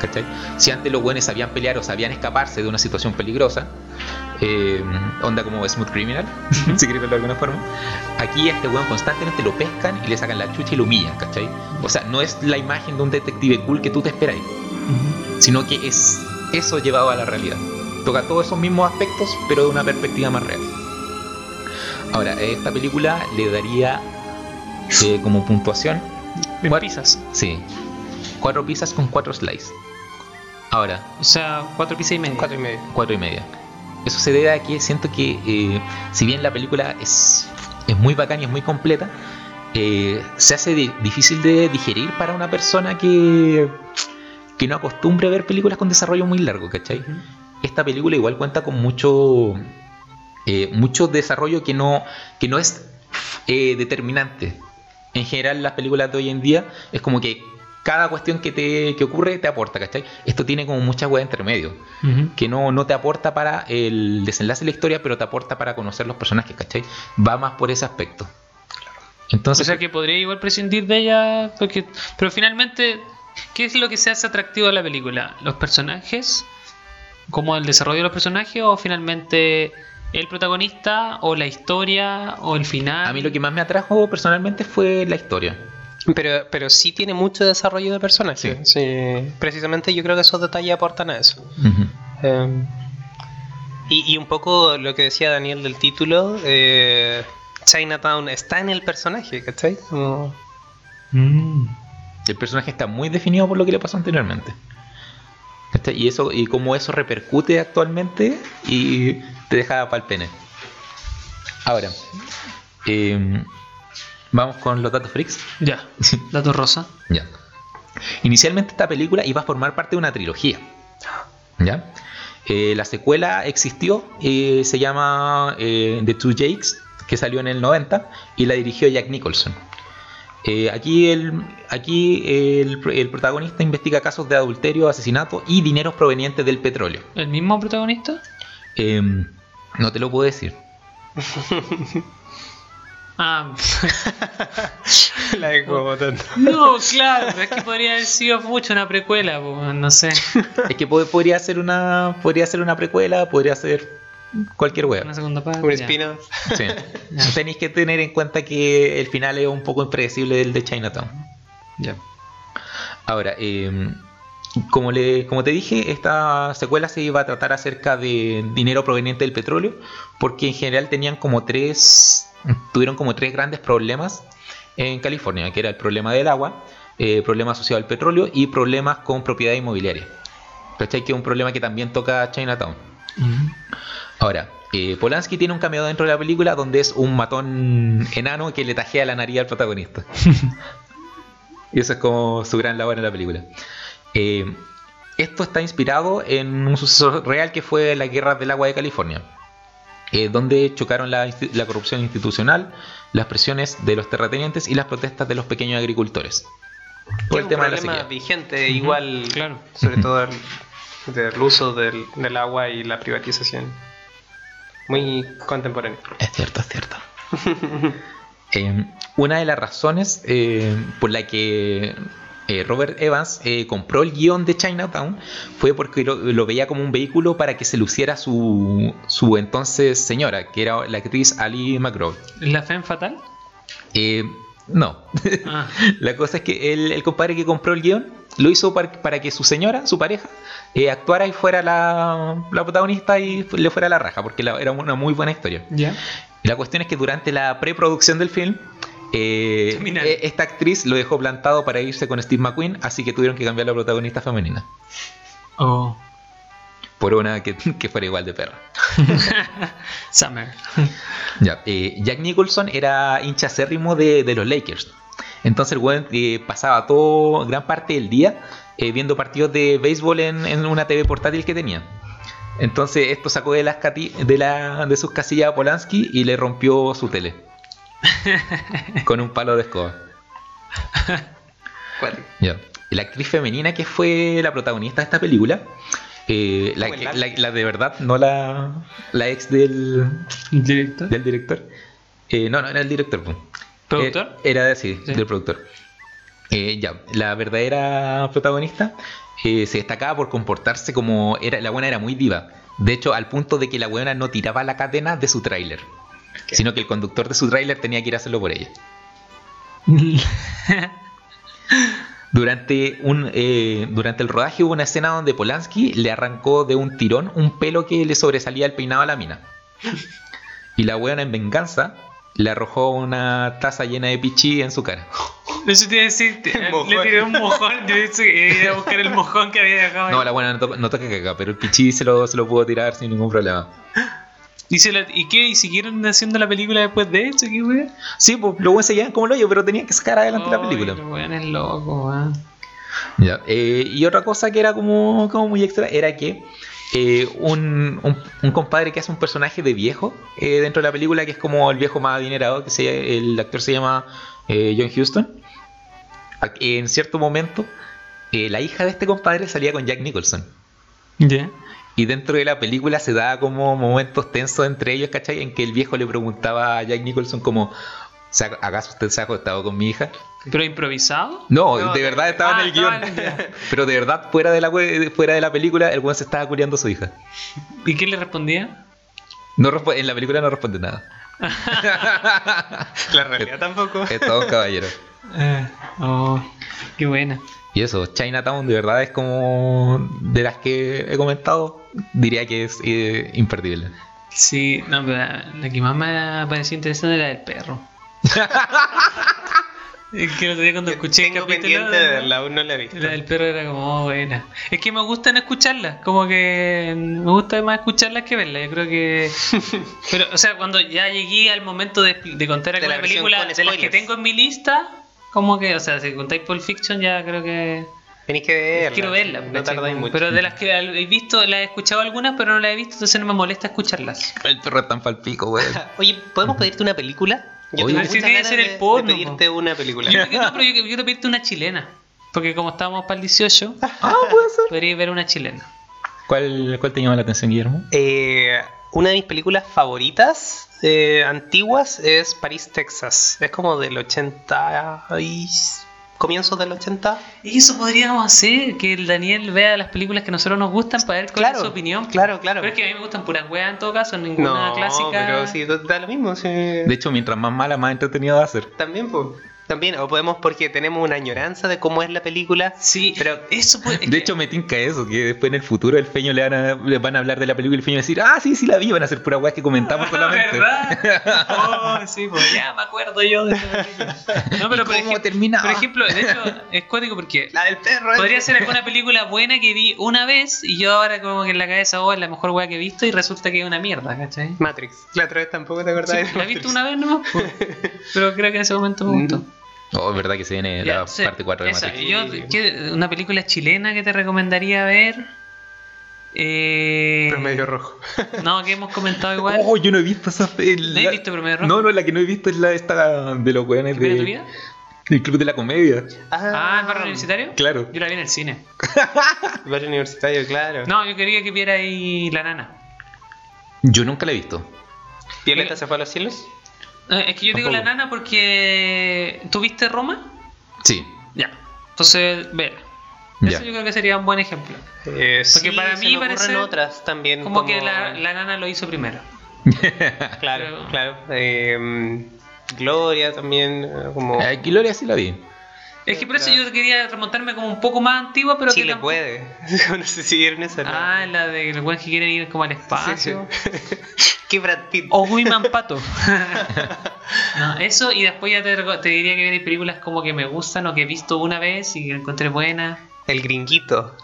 ¿Cachai? Si antes los weones sabían pelear o sabían escaparse de una situación peligrosa, eh, onda como Smooth Criminal, si quieres verlo de alguna forma, aquí a este weón constantemente lo pescan y le sacan la chucha y lo humillan, ¿cachai? O sea, no es la imagen de un detective cool que tú te esperas, sino que es eso llevado a la realidad. Toca todos esos mismos aspectos, pero de una perspectiva más real. Ahora, a esta película le daría eh, como puntuación En Cuat- pizzas. Sí. Cuatro pizzas con cuatro slices. Ahora, O sea, cuatro pizzas y media. Cuatro y medio. cuatro y media. Eso se debe a que siento que, eh, si bien la película es, es muy bacán y es muy completa, eh, se hace di- difícil de digerir para una persona que, que no acostumbre a ver películas con desarrollo muy largo, ¿cachai? Esta película igual cuenta con mucho, eh, mucho desarrollo que no, que no es eh, determinante. En general, las películas de hoy en día es como que cada cuestión que te que ocurre te aporta, ¿cachai? Esto tiene como mucha hueá entre medio que no, no te aporta para el desenlace de la historia, pero te aporta para conocer los personajes, ¿cachai? Va más por ese aspecto. O Entonces, sea que podría igual prescindir de ella, porque, pero finalmente, ¿qué es lo que se hace atractivo de la película? ¿Los personajes? ¿Como el desarrollo de los personajes? ¿O finalmente el protagonista? ¿O la historia? ¿O el final? a mí lo que más me atrajo personalmente fue la historia. Pero, pero sí tiene mucho desarrollo de personajes. Sí. Precisamente yo creo que esos detalles aportan a eso. Eh, y, y un poco lo que decía Daniel del título, eh, Chinatown está en el personaje, ¿cachai? Como- El personaje está muy definido por lo que le pasó anteriormente. ¿Cachai? Y eso y cómo eso repercute actualmente y te deja pa'l pene. Ahora, eh, vamos con los datos freaks. Ya, dato rosa. Ya. Inicialmente esta película iba a formar parte de una trilogía. ¿Ya? Eh, la secuela existió, eh, se llama eh, The Two Jakes, que salió en el 90 y la dirigió Jack Nicholson. Eh, aquí el, aquí el, el protagonista investiga casos de adulterio, asesinato y dineros provenientes del petróleo. ¿El mismo protagonista? Eh, no te lo puedo decir. Ah, La de como tanto. no, claro, pero es que podría haber sido mucho una precuela, no sé. Es que po- podría ser una podría ser una precuela, podría ser cualquier wea. Una segunda parte. Un spin-off. Sí. Tenéis que tener en cuenta que el final es un poco impredecible del de Chinatown. Ya. Ahora, eh, como, le, como te dije, esta secuela se iba a tratar acerca de dinero proveniente del petróleo, porque en general tenían como tres, tuvieron como tres grandes problemas en California, que era el problema del agua, eh, problema asociado al petróleo y problemas con propiedad inmobiliaria. ¿Cachai? Que es un problema que también toca Chinatown. Ahora, eh, Polanski tiene un cameo dentro de la película donde es un matón enano que le tajea la nariz al protagonista. y eso es como su gran labor en la película. Eh, esto está inspirado en un suceso real que fue la guerra del agua de California, eh, donde chocaron la, corrupción institucional, las presiones de los terratenientes y las protestas de los pequeños agricultores. Por el un tema de la problema vigente, igual, claro. sobre todo el, del uso del, del agua y la privatización. Muy contemporáneo. Es cierto, es cierto. Eh, una de las razones eh, por la que eh, Robert Evans eh, compró el guion de Chinatown fue porque lo, lo veía como un vehículo para que se luciera su, su entonces señora, que era la actriz Ali McGraw. ¿La Femme Fatal? No. Ah. La cosa es que el, el compadre que compró el guion lo hizo para, para que su señora, su pareja, eh, actuara y fuera la, la protagonista y le fuera la raja, porque la- era una muy buena historia. La cuestión es que durante la preproducción del film, eh, eh, esta actriz lo dejó plantado para irse con Steve McQueen, así que tuvieron que cambiar la protagonista femenina. Oh. Por una que, que fuera igual de perra. Summer. Ya, eh, Jack Nicholson era hincha acérrimo de, de los Lakers. Entonces el weón eh, pasaba todo, gran parte del día eh, viendo partidos de béisbol en, en una TV portátil que tenía. Entonces esto sacó de, las de, la, de sus casillas a Polanski y le rompió su tele. con un palo de escoba. Ya. La actriz femenina que fue la protagonista de esta película, eh, la, que- la- la de verdad, no la, la ex del, ¿Director? del director. Eh, no, no era el director. po. ¿Productor? Eh, era sí, Sí. del productor. Eh, ya, la verdadera protagonista eh, se destacaba por comportarse como era la buena era muy diva. De hecho, al punto de que la buena no tiraba la cadena de su tráiler, sino que el conductor de su tráiler tenía que ir a hacerlo por ella. Durante, un, eh, durante el rodaje hubo una escena donde Polanski le arrancó de un tirón un pelo que le sobresalía el peinado a la mina. Y la buena en venganza le arrojó una taza llena de pichí en su cara. Eso te iba a decir, te- le tiré un mojón. Yo dije que iba a buscar el mojón que había dejado. No, la buena no, to- no toca caca, pero el pichí se lo, se lo pudo tirar sin ningún problema. ¿Y, se la- ¿Y qué? ¿Y siguieron haciendo la película después de eso? Sí, pues los se llevan como el hoyo, pero tenían que sacar adelante la película. el weón es loco, weón. Ya, eh, y otra cosa que era como, como muy extra era que eh, un, un- un compadre que hace un personaje de viejo eh, dentro de la película, que es como el viejo más adinerado, que se, el actor se llama John Huston. En cierto momento, la hija de este compadre salía con Jack Nicholson. Ya. Y dentro de la película se daba como momentos tensos entre ellos, ¿cachai? En que el viejo le preguntaba a Jack Nicholson como, "¿Se ha- ¿acaso usted se ha acostado con mi hija? ¿Pero improvisado? No, No, de verdad estaba Ah, en el guion. en el- Pero de verdad, fuera de la, fuera de la película, el weón se estaba culiando a su hija. ¿Y qué le respondía? No en la película no responde nada. La realidad tampoco. Es todo un caballero. Eh, oh, qué buena. Y eso, Chinatown de verdad es como de las que he comentado, diría que es eh, imperdible. Sí, no, pero la que más me pareció interesante era el perro. es que el otro día cuando escuché el Tengo capítulo. pendiente de verla, aún no la he visto. La del perro era como oh, buena. Es que me gustan escucharlas, como que me gusta más escucharlas que verlas. Yo creo que. Pero, o sea, cuando ya llegué al momento de, de contar De la versión película de las que tengo en mi lista, como que, o sea, si contáis Pulp Fiction, ya creo que. Tenéis que verla. Quiero verla. No tardáis mucho. Pero de las que he visto, las he escuchado algunas, pero no las he visto, entonces no me molesta escucharlas. El perro es tan palpico, weón. Oye, ¿podemos pedirte una película? Yo Oye. tengo muchas tiene que ser el de- de porno, pedirte una película. Yo, yo- no, pero yo, yo quiero pedirte una chilena. Porque como estábamos para el 18, Ah, puede ser. podríais ver una chilena. ¿Cuál, ¿Cuál te llama la atención, Guillermo? Eh, una de mis películas favoritas eh, antiguas es París, Texas. Es como del 80 y... comienzos del 80. Y eso podríamos hacer, que el Daniel vea las películas que a nosotros nos gustan para ver cuál Claro, es su opinión. claro, claro. Pero es que a mí me gustan puras weas en todo caso, ninguna No, clásica. pero sí, da lo mismo. sí. De hecho, mientras más mala, más entretenido va a ser. También, pues. También, o podemos porque tenemos una añoranza de cómo es la película. Sí, Pero eso puede. De hecho, me tinca eso, que después en el futuro el feño le van a, le van a hablar de la película y el feño va a decir, ah, sí, sí la vi, van a ser pura weas que comentamos solamente. ¿Verdad? Oh, sí, pues ya me acuerdo yo de esa película. No, pero ¿Y por, cómo ejemplo- terminaba? por ejemplo, de hecho, es cuático porque La del perro. podría ese. ser alguna película buena que vi una vez y yo ahora como que en la cabeza, oh, es la mejor wea que he visto y resulta que es una mierda, ¿cachai? Matrix. La otra vez tampoco te acordás Sí, de la he visto una vez nomás, pero creo que en ese momento me gustó. Oh, es verdad que se viene Ya, la parte 4 de esa. Matrix. Yo, ¿qué- una película chilena que te recomendaría ver. Eh, Promedio rojo. no, que hemos comentado igual. Oh, yo no he visto esa fe- ¿No he la- visto Promedio Rojo? No, no, la que no he visto es la esta de los weones ¿Qué de tu vida? del Club de la Comedia. Ah, ¿el barrio universitario? Claro. Yo la vi en el cine. Barrio universitario, claro. No, yo quería que viera ahí la nana. Yo nunca la he visto. ¿Violeta se fue a los cielos? Eh, es que yo digo la nana porque. ¿Tuviste Roma? Sí. Ya. Entonces, ver. Ya. Eso yo creo que sería un buen ejemplo. Eh, Porque sí, para se mí parece otras también. Como, que la, la nana lo hizo primero. Claro, pero- claro. Eh, Gloria también, como... Eh, Gloria sí la vi. Es que por eso yo quería remontarme como un poco más antigua, pero que Chile tampoco- puede. no sé si vieron esa. ¿no? Ah, la de los weones que quieren ir como al espacio. que Brad Pitt. O Wiman Pato. no, eso y después ya te, diría que hay películas como que me gustan o que he visto una vez y que encontré buena. El gringuito.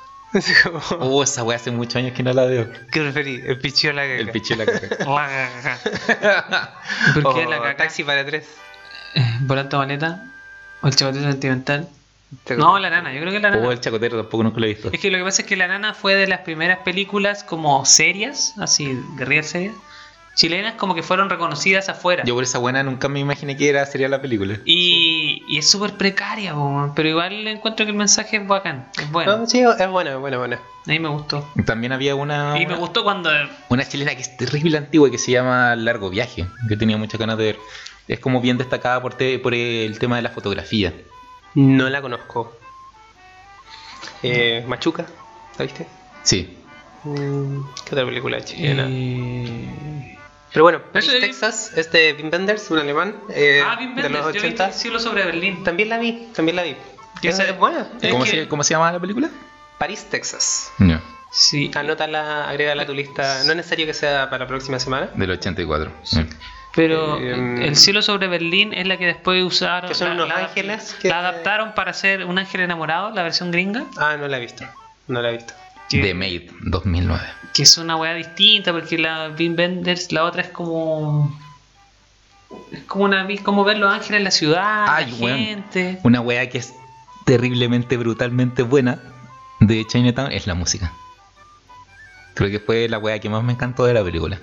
Oh, esa wea hace muchos años que no la veo. ¿Qué preferí? El pichio la El picho de la caca. ¿Por qué O la caca? Taxi para tres. Volante maleta. O el chacotero sentimental. ¿Te No, la nana, yo creo que la nana. Oh, el chacotero tampoco nunca lo he visto. Es que lo que pasa es que La Nana fue de las primeras películas como serias, así, guerrillas serias, chilenas, como que fueron reconocidas afuera. Yo por esa buena nunca me imaginé que era sería la película. Y, y es súper precaria, po, pero igual encuentro que el mensaje es bacán, es bueno. No, sí, es buena, buena, buena. A mí me gustó. También había una Y me gustó cuando... una chilena que es terrible antigua que se llama Largo Viaje, que tenía muchas ganas de ver. Es como bien destacada por, te- por el tema de la fotografía. No la conozco. Eh, Machuca, ¿la viste? Sí. Mm, ¿Qué otra película chilena? Eh... Pero bueno, Paris, Texas, es de Wim Wenders, un alemán eh, ah, Wim de los Wenders, yo vi 80. el cielo sobre Berlín. También la vi, también la vi. Esa es buena. Es ¿Cómo, que- se, ¿Cómo se llama la película? París, Texas. No, Sí. Anótala, agrégala a tu lista. No es necesario que sea para la próxima semana. del 84. Mm. Pero Eh, el- el cielo sobre Berlín es la que después usaron. Que son la- unos la- ángeles que- La adaptaron para hacer un ángel enamorado, la versión gringa. Ah, no la he visto. No la he visto. Que, The Maid, 2009. que es una weá distinta porque la Wim Wenders, la otra es como. Es como una como ver los ángeles en la ciudad, Ay, la weón. gente. Una wea que es terriblemente, brutalmente buena de Chinatown es la música. Creo que fue la wea que más me encantó de la película.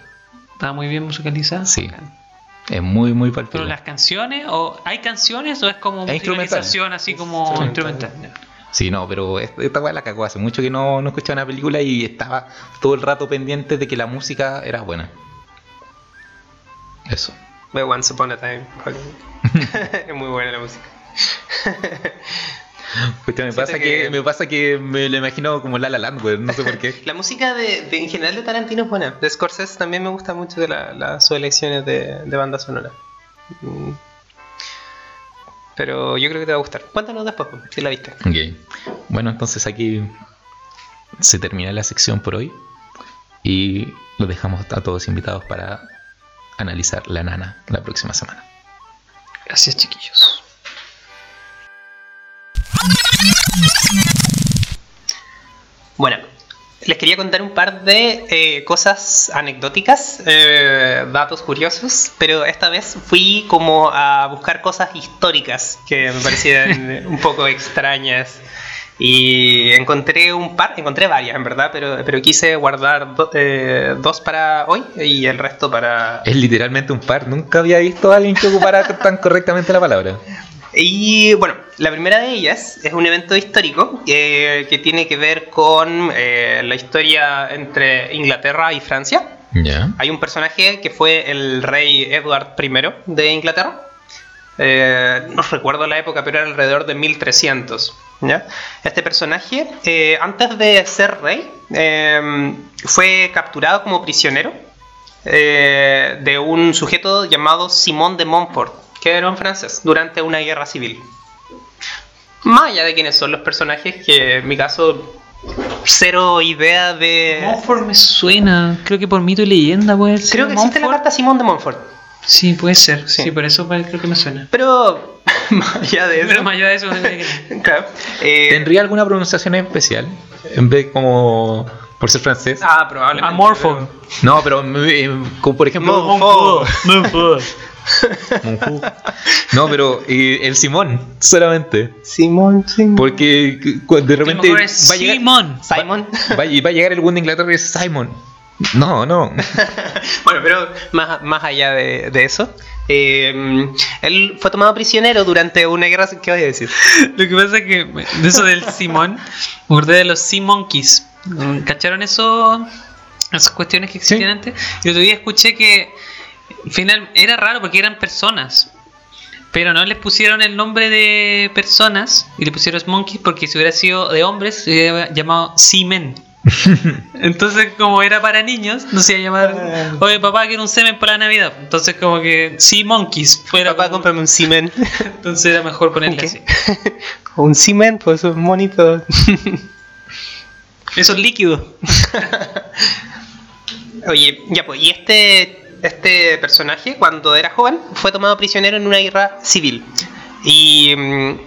Está muy bien musicalizada. Sí. Es muy, muy Pero palpable. las canciones, o ¿hay canciones o es como Es instrumental. musicalización así como Instrumental. instrumental? Sí, no, pero esta, weá la cagó. Hace mucho que no, no escuchaba una película y estaba todo el rato pendiente de que la música era buena. Eso. Once Upon a Time. Es muy buena la música. Me, pasa que- que... me pasa que me lo imagino como La La Land, weón, no sé por qué. La música de, de- en general de Tarantino es buena. De Scorsese también me gusta mucho de la, la- sus elecciones de, de banda sonora. Mm. Pero yo creo que te va a gustar. Cuéntanos después, si la viste. Ok. Bueno, entonces aquí se termina la sección por hoy y los dejamos a todos invitados para analizar La Nana la próxima semana. Gracias, chiquillos. Bueno, les quería contar un par de eh, cosas anecdóticas, eh, datos curiosos, pero esta vez fui como a buscar cosas históricas que me parecían un poco extrañas. Y encontré un par, encontré varias en verdad, pero, pero quise guardar do- eh, dos para hoy y el resto para, Es literalmente un par. Nunca había visto a alguien que ocupara tan correctamente la palabra. Y bueno, la primera de ellas es un evento histórico eh, que tiene que ver con eh, la historia entre Inglaterra y Francia. Hay un personaje que fue el rey Edward I de Inglaterra. Eh, no recuerdo la época, pero era alrededor de 1300. ¿ya? Este personaje, eh, antes de ser rey, eh, fue capturado como prisionero de un sujeto llamado Simón de Montfort, que era un francés, durante una guerra civil. Más allá de quiénes son los personajes, que en mi caso, cero idea de... Montfort me suena, creo que por mito y leyenda puede ser. Creo que existe la carta Simón de Montfort. Sí, puede ser. Sí. Sí, por eso creo que me suena. Pero más allá de eso. Pero más allá de eso, claro, eh, ¿Tendría alguna pronunciación especial? En vez como por ser francés. Ah, probablemente. Amorfo. No, pero eh, como por ejemplo. Monfort. Monfort. No, pero eh, el Simón solamente. Simón, Simón. Porque de repente mejor es va a llegar, Simón. Simon. va, a- va a llegar el buen de Inglaterra y es Simon. No, no. bueno, pero más, más allá de, de eso. eh, él fue tomado prisionero durante una guerra. ¿Qué vas a decir? Lo que pasa es que de eso del Simón, me acordé de los Sea Monkeys. ¿Cacharon eso? Esas cuestiones que existían antes. Y otro día escuché que final era raro porque eran personas. Pero no les pusieron el nombre de personas y le pusieron monkeys porque si hubiera sido de hombres se hubiera llamado semen. Entonces, como era para niños, no se iba a llamar, oye papá, quiero un semen para la Navidad. Entonces, como que sí, monkeys. Fuera Papá, como- cómprame un semen. Entonces era mejor ponerle ¿Qué? así. un semen, pues un monito. Eso es líquido. Oye, ya pues, y este, este personaje, cuando era joven, fue tomado prisionero en una guerra civil. Y mm,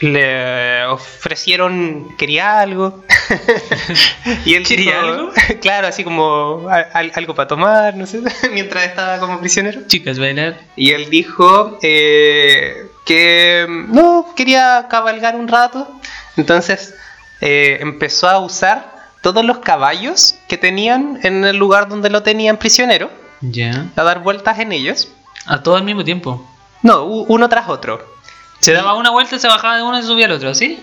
le ofrecieron, quería algo. y él ¿Quería dijo- algo? claro, así como a- algo para tomar, no sé, mientras estaba como prisionero. Chicas, bailar. Y él dijo eh, que mm, no, quería cabalgar un rato. Entonces eh, empezó a usar todos los caballos que tenían en el lugar donde lo tenían prisionero, Ya. a dar vueltas en ellos. A todo al mismo tiempo. No, uno tras otro. Se daba una vuelta, se bajaba de uno y se subía al otro, ¿sí?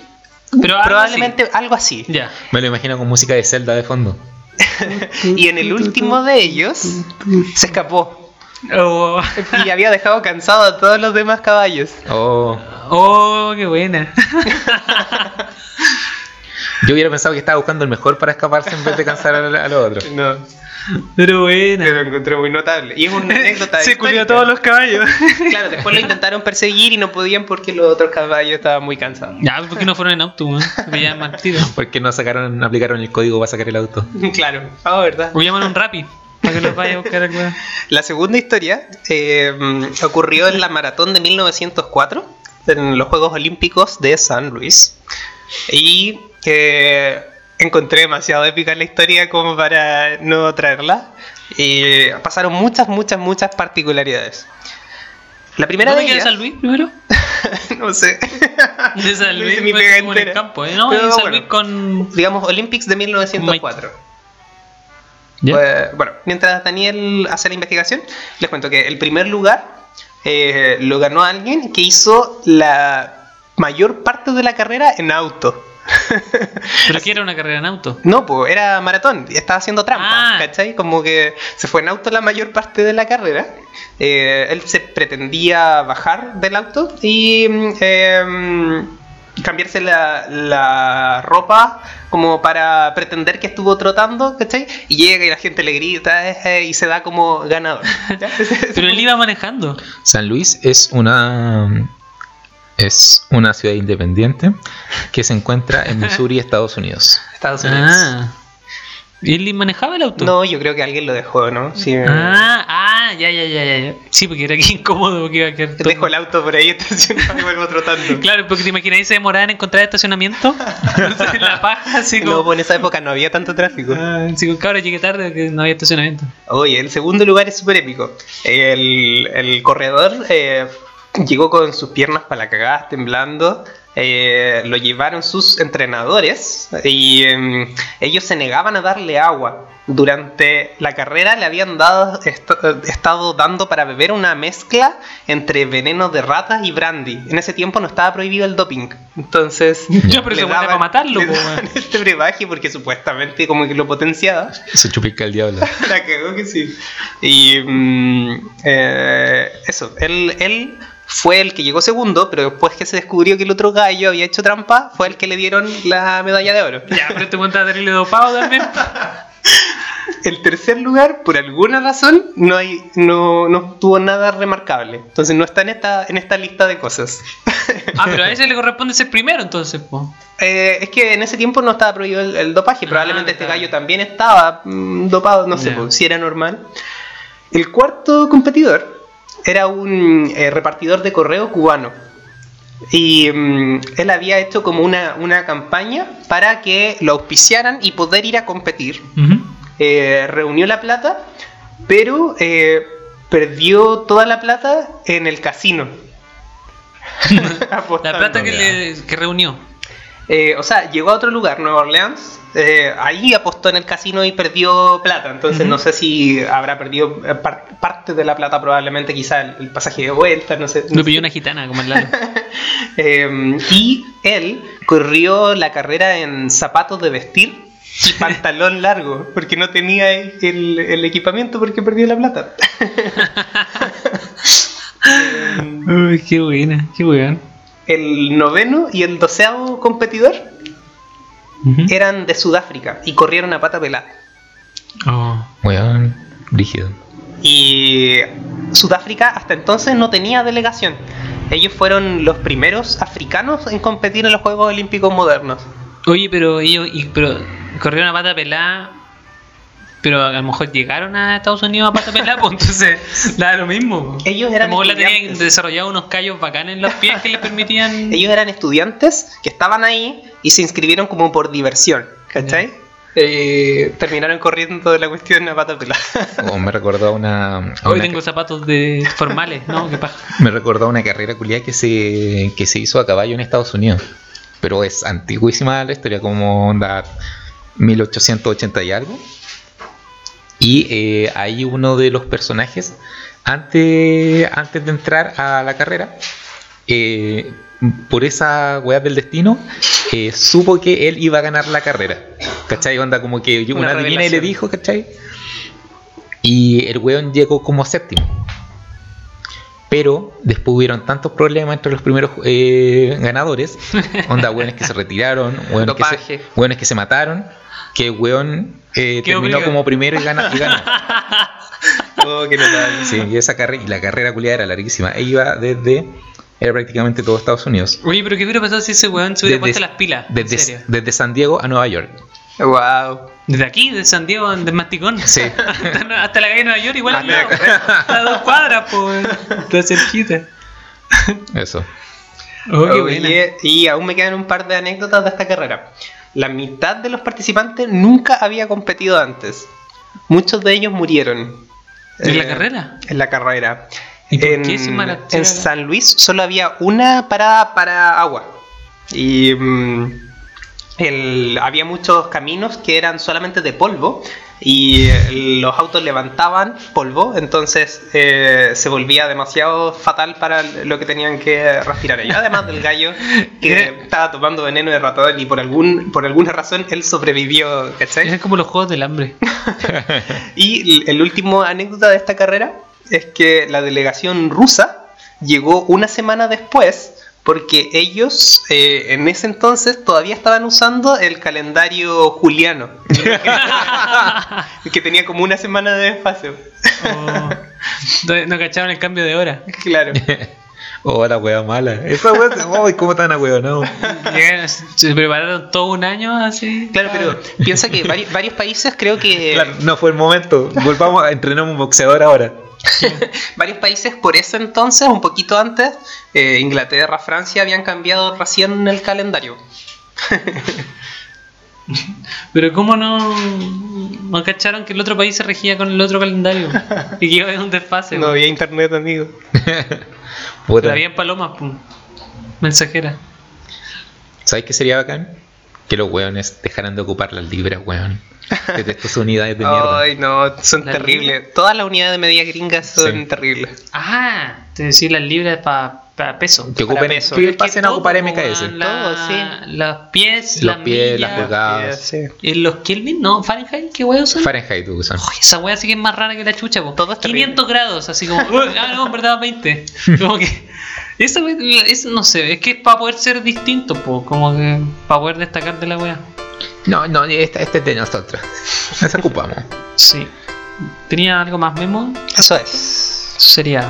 Pero algo Probablemente algo así. Ya. Me lo imagino con música de Zelda de fondo. Y en el último de ellos se escapó Oh, y había dejado cansado a todos los demás caballos. Oh, oh qué buena. yo hubiera pensado que estaba buscando el mejor para escaparse en vez de cansar a, a los otros. No, Pero buena. lo encontré muy notable. Y es una anécdota. Se culió a todos los caballos. Claro, después lo intentaron perseguir y no podían porque los otros caballos estaban muy cansados. Ya, ¿por qué no fueron en auto, weón? Me llaman mal tiro. Porque no sacaron, no aplicaron el código para sacar el auto. Claro, ah, verdad. O llaman un rapi para que los vaya a buscar al weón. La segunda historia eh, ocurrió en la maratón de 1904, en los Juegos Olímpicos de San Luis. Y eh, encontré demasiado épica la historia como para no traerla. Y pasaron muchas, muchas, muchas particularidades. La primera ¿Dónde de queda San Luis primero? no sé. De San Luis, mi pega en el campo, ¿eh? No, Pero San bueno. Luis con... digamos, Olympics de 1904. ¿Ya? Pues, bueno, mientras Daniel hace la investigación, les cuento que el primer lugar eh, lo ganó alguien que hizo la mayor parte de la carrera en auto. ¿Pero qué era una carrera en auto? No, pues era maratón, y estaba haciendo trampa, Ah. ¿cachai? Como que se fue en auto la mayor parte de la carrera. Eh, él se pretendía bajar del auto y mm, eh, cambiarse la, la ropa como para pretender que estuvo trotando, ¿cachai? Y llega y la gente le grita eh, y se da como ganador. Pero él iba manejando. San Luis es una es una ciudad independiente que se encuentra en Missouri, Estados Unidos. Estados Unidos. Ah. ¿Y él manejaba el auto? No, yo creo que alguien lo dejó, ¿no? Sí, Ah, ah, ya, ya, ya, ya. Sí, porque era aquí incómodo porque iba a quedar todo- Dejo el auto por ahí estacionado y vuelvo trotando. Claro, porque te imaginas ahí se demoraban en encontrar estacionamiento. Entonces, la paja, así como. No, pues en esa época no había tanto tráfico. Ah, sí, con cabra llegué tarde no había estacionamiento. Oye, el segundo lugar es súper épico. El, el corredor eh, llegó con sus piernas para la cagada, temblando. Eh, lo llevaron sus entrenadores y em, ellos se negaban a darle agua. Durante la carrera le habían dado, est- estado dando para beber una mezcla entre veneno de ratas y brandy. En ese tiempo no estaba prohibido el doping. Entonces, Ya, pero le eso fue para daban- matarlo, le daban este brebaje porque supuestamente como que lo potenciaba. Se chupica el diablo. La cagó que sí. Y mm, eh, eso, él, él fue el que llegó segundo, pero después que se descubrió que el otro gallo había hecho trampa, fue el que le dieron la medalla de oro. Ya, pero te cuenta terrible dopado también. El tercer lugar, por alguna razón, no hay, no, no tuvo nada remarcable. Entonces no está en esta, en esta lista de cosas. Ah, pero a ese le corresponde ser primero entonces, po. Eh, es que en ese tiempo no estaba prohibido el, el dopaje. Probablemente Ah, este gallo también estaba mm, dopado, no sé Ya. pues, si era normal. El cuarto competidor era un eh, repartidor de correo cubano. Y mm, él había hecho como una, una campaña para que lo auspiciaran y poder ir a competir. Eh, reunió la plata, pero eh, perdió toda la plata en el casino. La plata que, le, que reunió. Eh, o sea, llegó a otro lugar, Nueva Orleans. Eh, ahí apostó en el casino y perdió plata. Entonces no sé si habrá perdido eh, par- parte de la plata, probablemente quizá el, el pasaje de vuelta, no sé. no Lo sé. pilló una gitana como el lado. Eh, y él corrió la carrera en zapatos de vestir y pantalón largo, porque no tenía el, el equipamiento porque perdió la plata. Uy, qué buena, qué weón. El noveno y el doceavo competidor Eran de Sudáfrica y corrieron a pata pelada. Oh. Weón, rígido. Y Sudáfrica hasta entonces no tenía delegación. Ellos fueron los primeros africanos en competir en los Juegos Olímpicos modernos. Oye, pero ellos y, pero corrieron a pata pelada. Pero a lo mejor llegaron a Estados Unidos a pata pelada, pues entonces da lo mismo. Ellos A eran lo mejor la tenían estudiantes. desarrollado unos callos bacanes en los pies que les permitían. Ellos eran estudiantes que estaban ahí y se inscribieron como por diversión, ¿cachai? Eh, terminaron corriendo de la cuestión a pata pelada. O me recordó a una. a Hoy una tengo zapatos de formales, ¿no? Qué paja. Me recordó a una carrera culiada que se, que se hizo a caballo en Estados Unidos. Pero es antiguísima la historia, como onda 1880 y algo. Y eh, ahí uno de los personajes, antes, antes de entrar a la carrera, eh, por esa weá del destino, eh, supo que él iba a ganar la carrera. ¿Cachai? Onda como que Una una, divina y le dijo, ¿cachai? Y el weón llegó como séptimo. Pero después hubieron tantos problemas entre los primeros eh, ganadores. Onda, weones que se retiraron, weones que se, weones que se mataron. Que el weón eh, terminó obliga- como primero y, gana, y ganó. Oh, qué notable. Sí, y esa carrera, y la carrera culiada era larguísima. E iba desde. Era prácticamente todo Estados Unidos. Oye, pero ¿qué hubiera pasado si ese weón se hubiera puesto las pilas? En Desde, serio. desde San Diego a Nueva York. Wow. Desde aquí, de San Diego, de Masticón. Sí. hasta, hasta la calle de Nueva York, igual al lado. Hasta- A dos cuadras, pues. Está cerquita. Eso. Oh, qué. Oye, y aún me quedan un par de anécdotas de esta carrera. La mitad de los participantes nunca había competido antes. Muchos de ellos murieron. ¿En la Eh, carrera? En la carrera. ¿Y por en, qué? San Luis solo había una parada para agua. Y mm, el- había muchos caminos que eran solamente de polvo. Y eh, los autos levantaban polvo, entonces eh, se volvía demasiado fatal para lo que tenían que respirar ellos. Además del gallo que estaba tomando veneno de ratón y por, algún, por alguna razón él sobrevivió, ¿cachai? Es como los juegos del hambre. Y el último anécdota de esta carrera es que la delegación rusa llegó una semana después porque ellos eh, en ese entonces todavía estaban usando el calendario juliano, que tenía como una semana de desfase. Oh. No, cacharon el cambio de hora. Claro. Oh, la wea mala. Esa wea, oh, ¿cómo tan wea? No. Se prepararon todo un año así. Claro, pero piensa que vari- varios países creo que Claro, no fue el momento. Volvamos a entrenar un boxeador ahora. varios países por ese entonces, un poquito antes, eh, Inglaterra, Francia habían cambiado recién el calendario. Pero ¿cómo no, no cacharon que el otro país se regía con el otro calendario? Y que iba a haber un desfase. No No había internet, amigo. Pero había palomas, pum. Mensajera. ¿Sabes qué sería bacán? Que los weones dejaran de ocupar las libras, weón. De estas unidades de mierda. Ay, no, son terribles. Todas las unidades de medida gringas son Sí. terribles. Ah, te decía las libras para peso. que para ocupen, peso. que pasen a ocupar MKS. la- Todo, sí. Los pies, Los las pies, millas, las pulgadas. Sí. ¿Y los Kelvin? No, Fahrenheit, ¿qué weón son? Fahrenheit usan. Oye, esa wea sí que es más rara que la chucha, po. Todo es terrible. 500 grados, así como, "Uy, ah, no, en verdad 20. Como que, esa es, no sé, es que es para poder ser distinto, po, como que para poder destacar de la wea. No, no, este, este es de nosotros. Nos ocupamos. Sí. ¿Tenía algo más memo? Eso es. Sería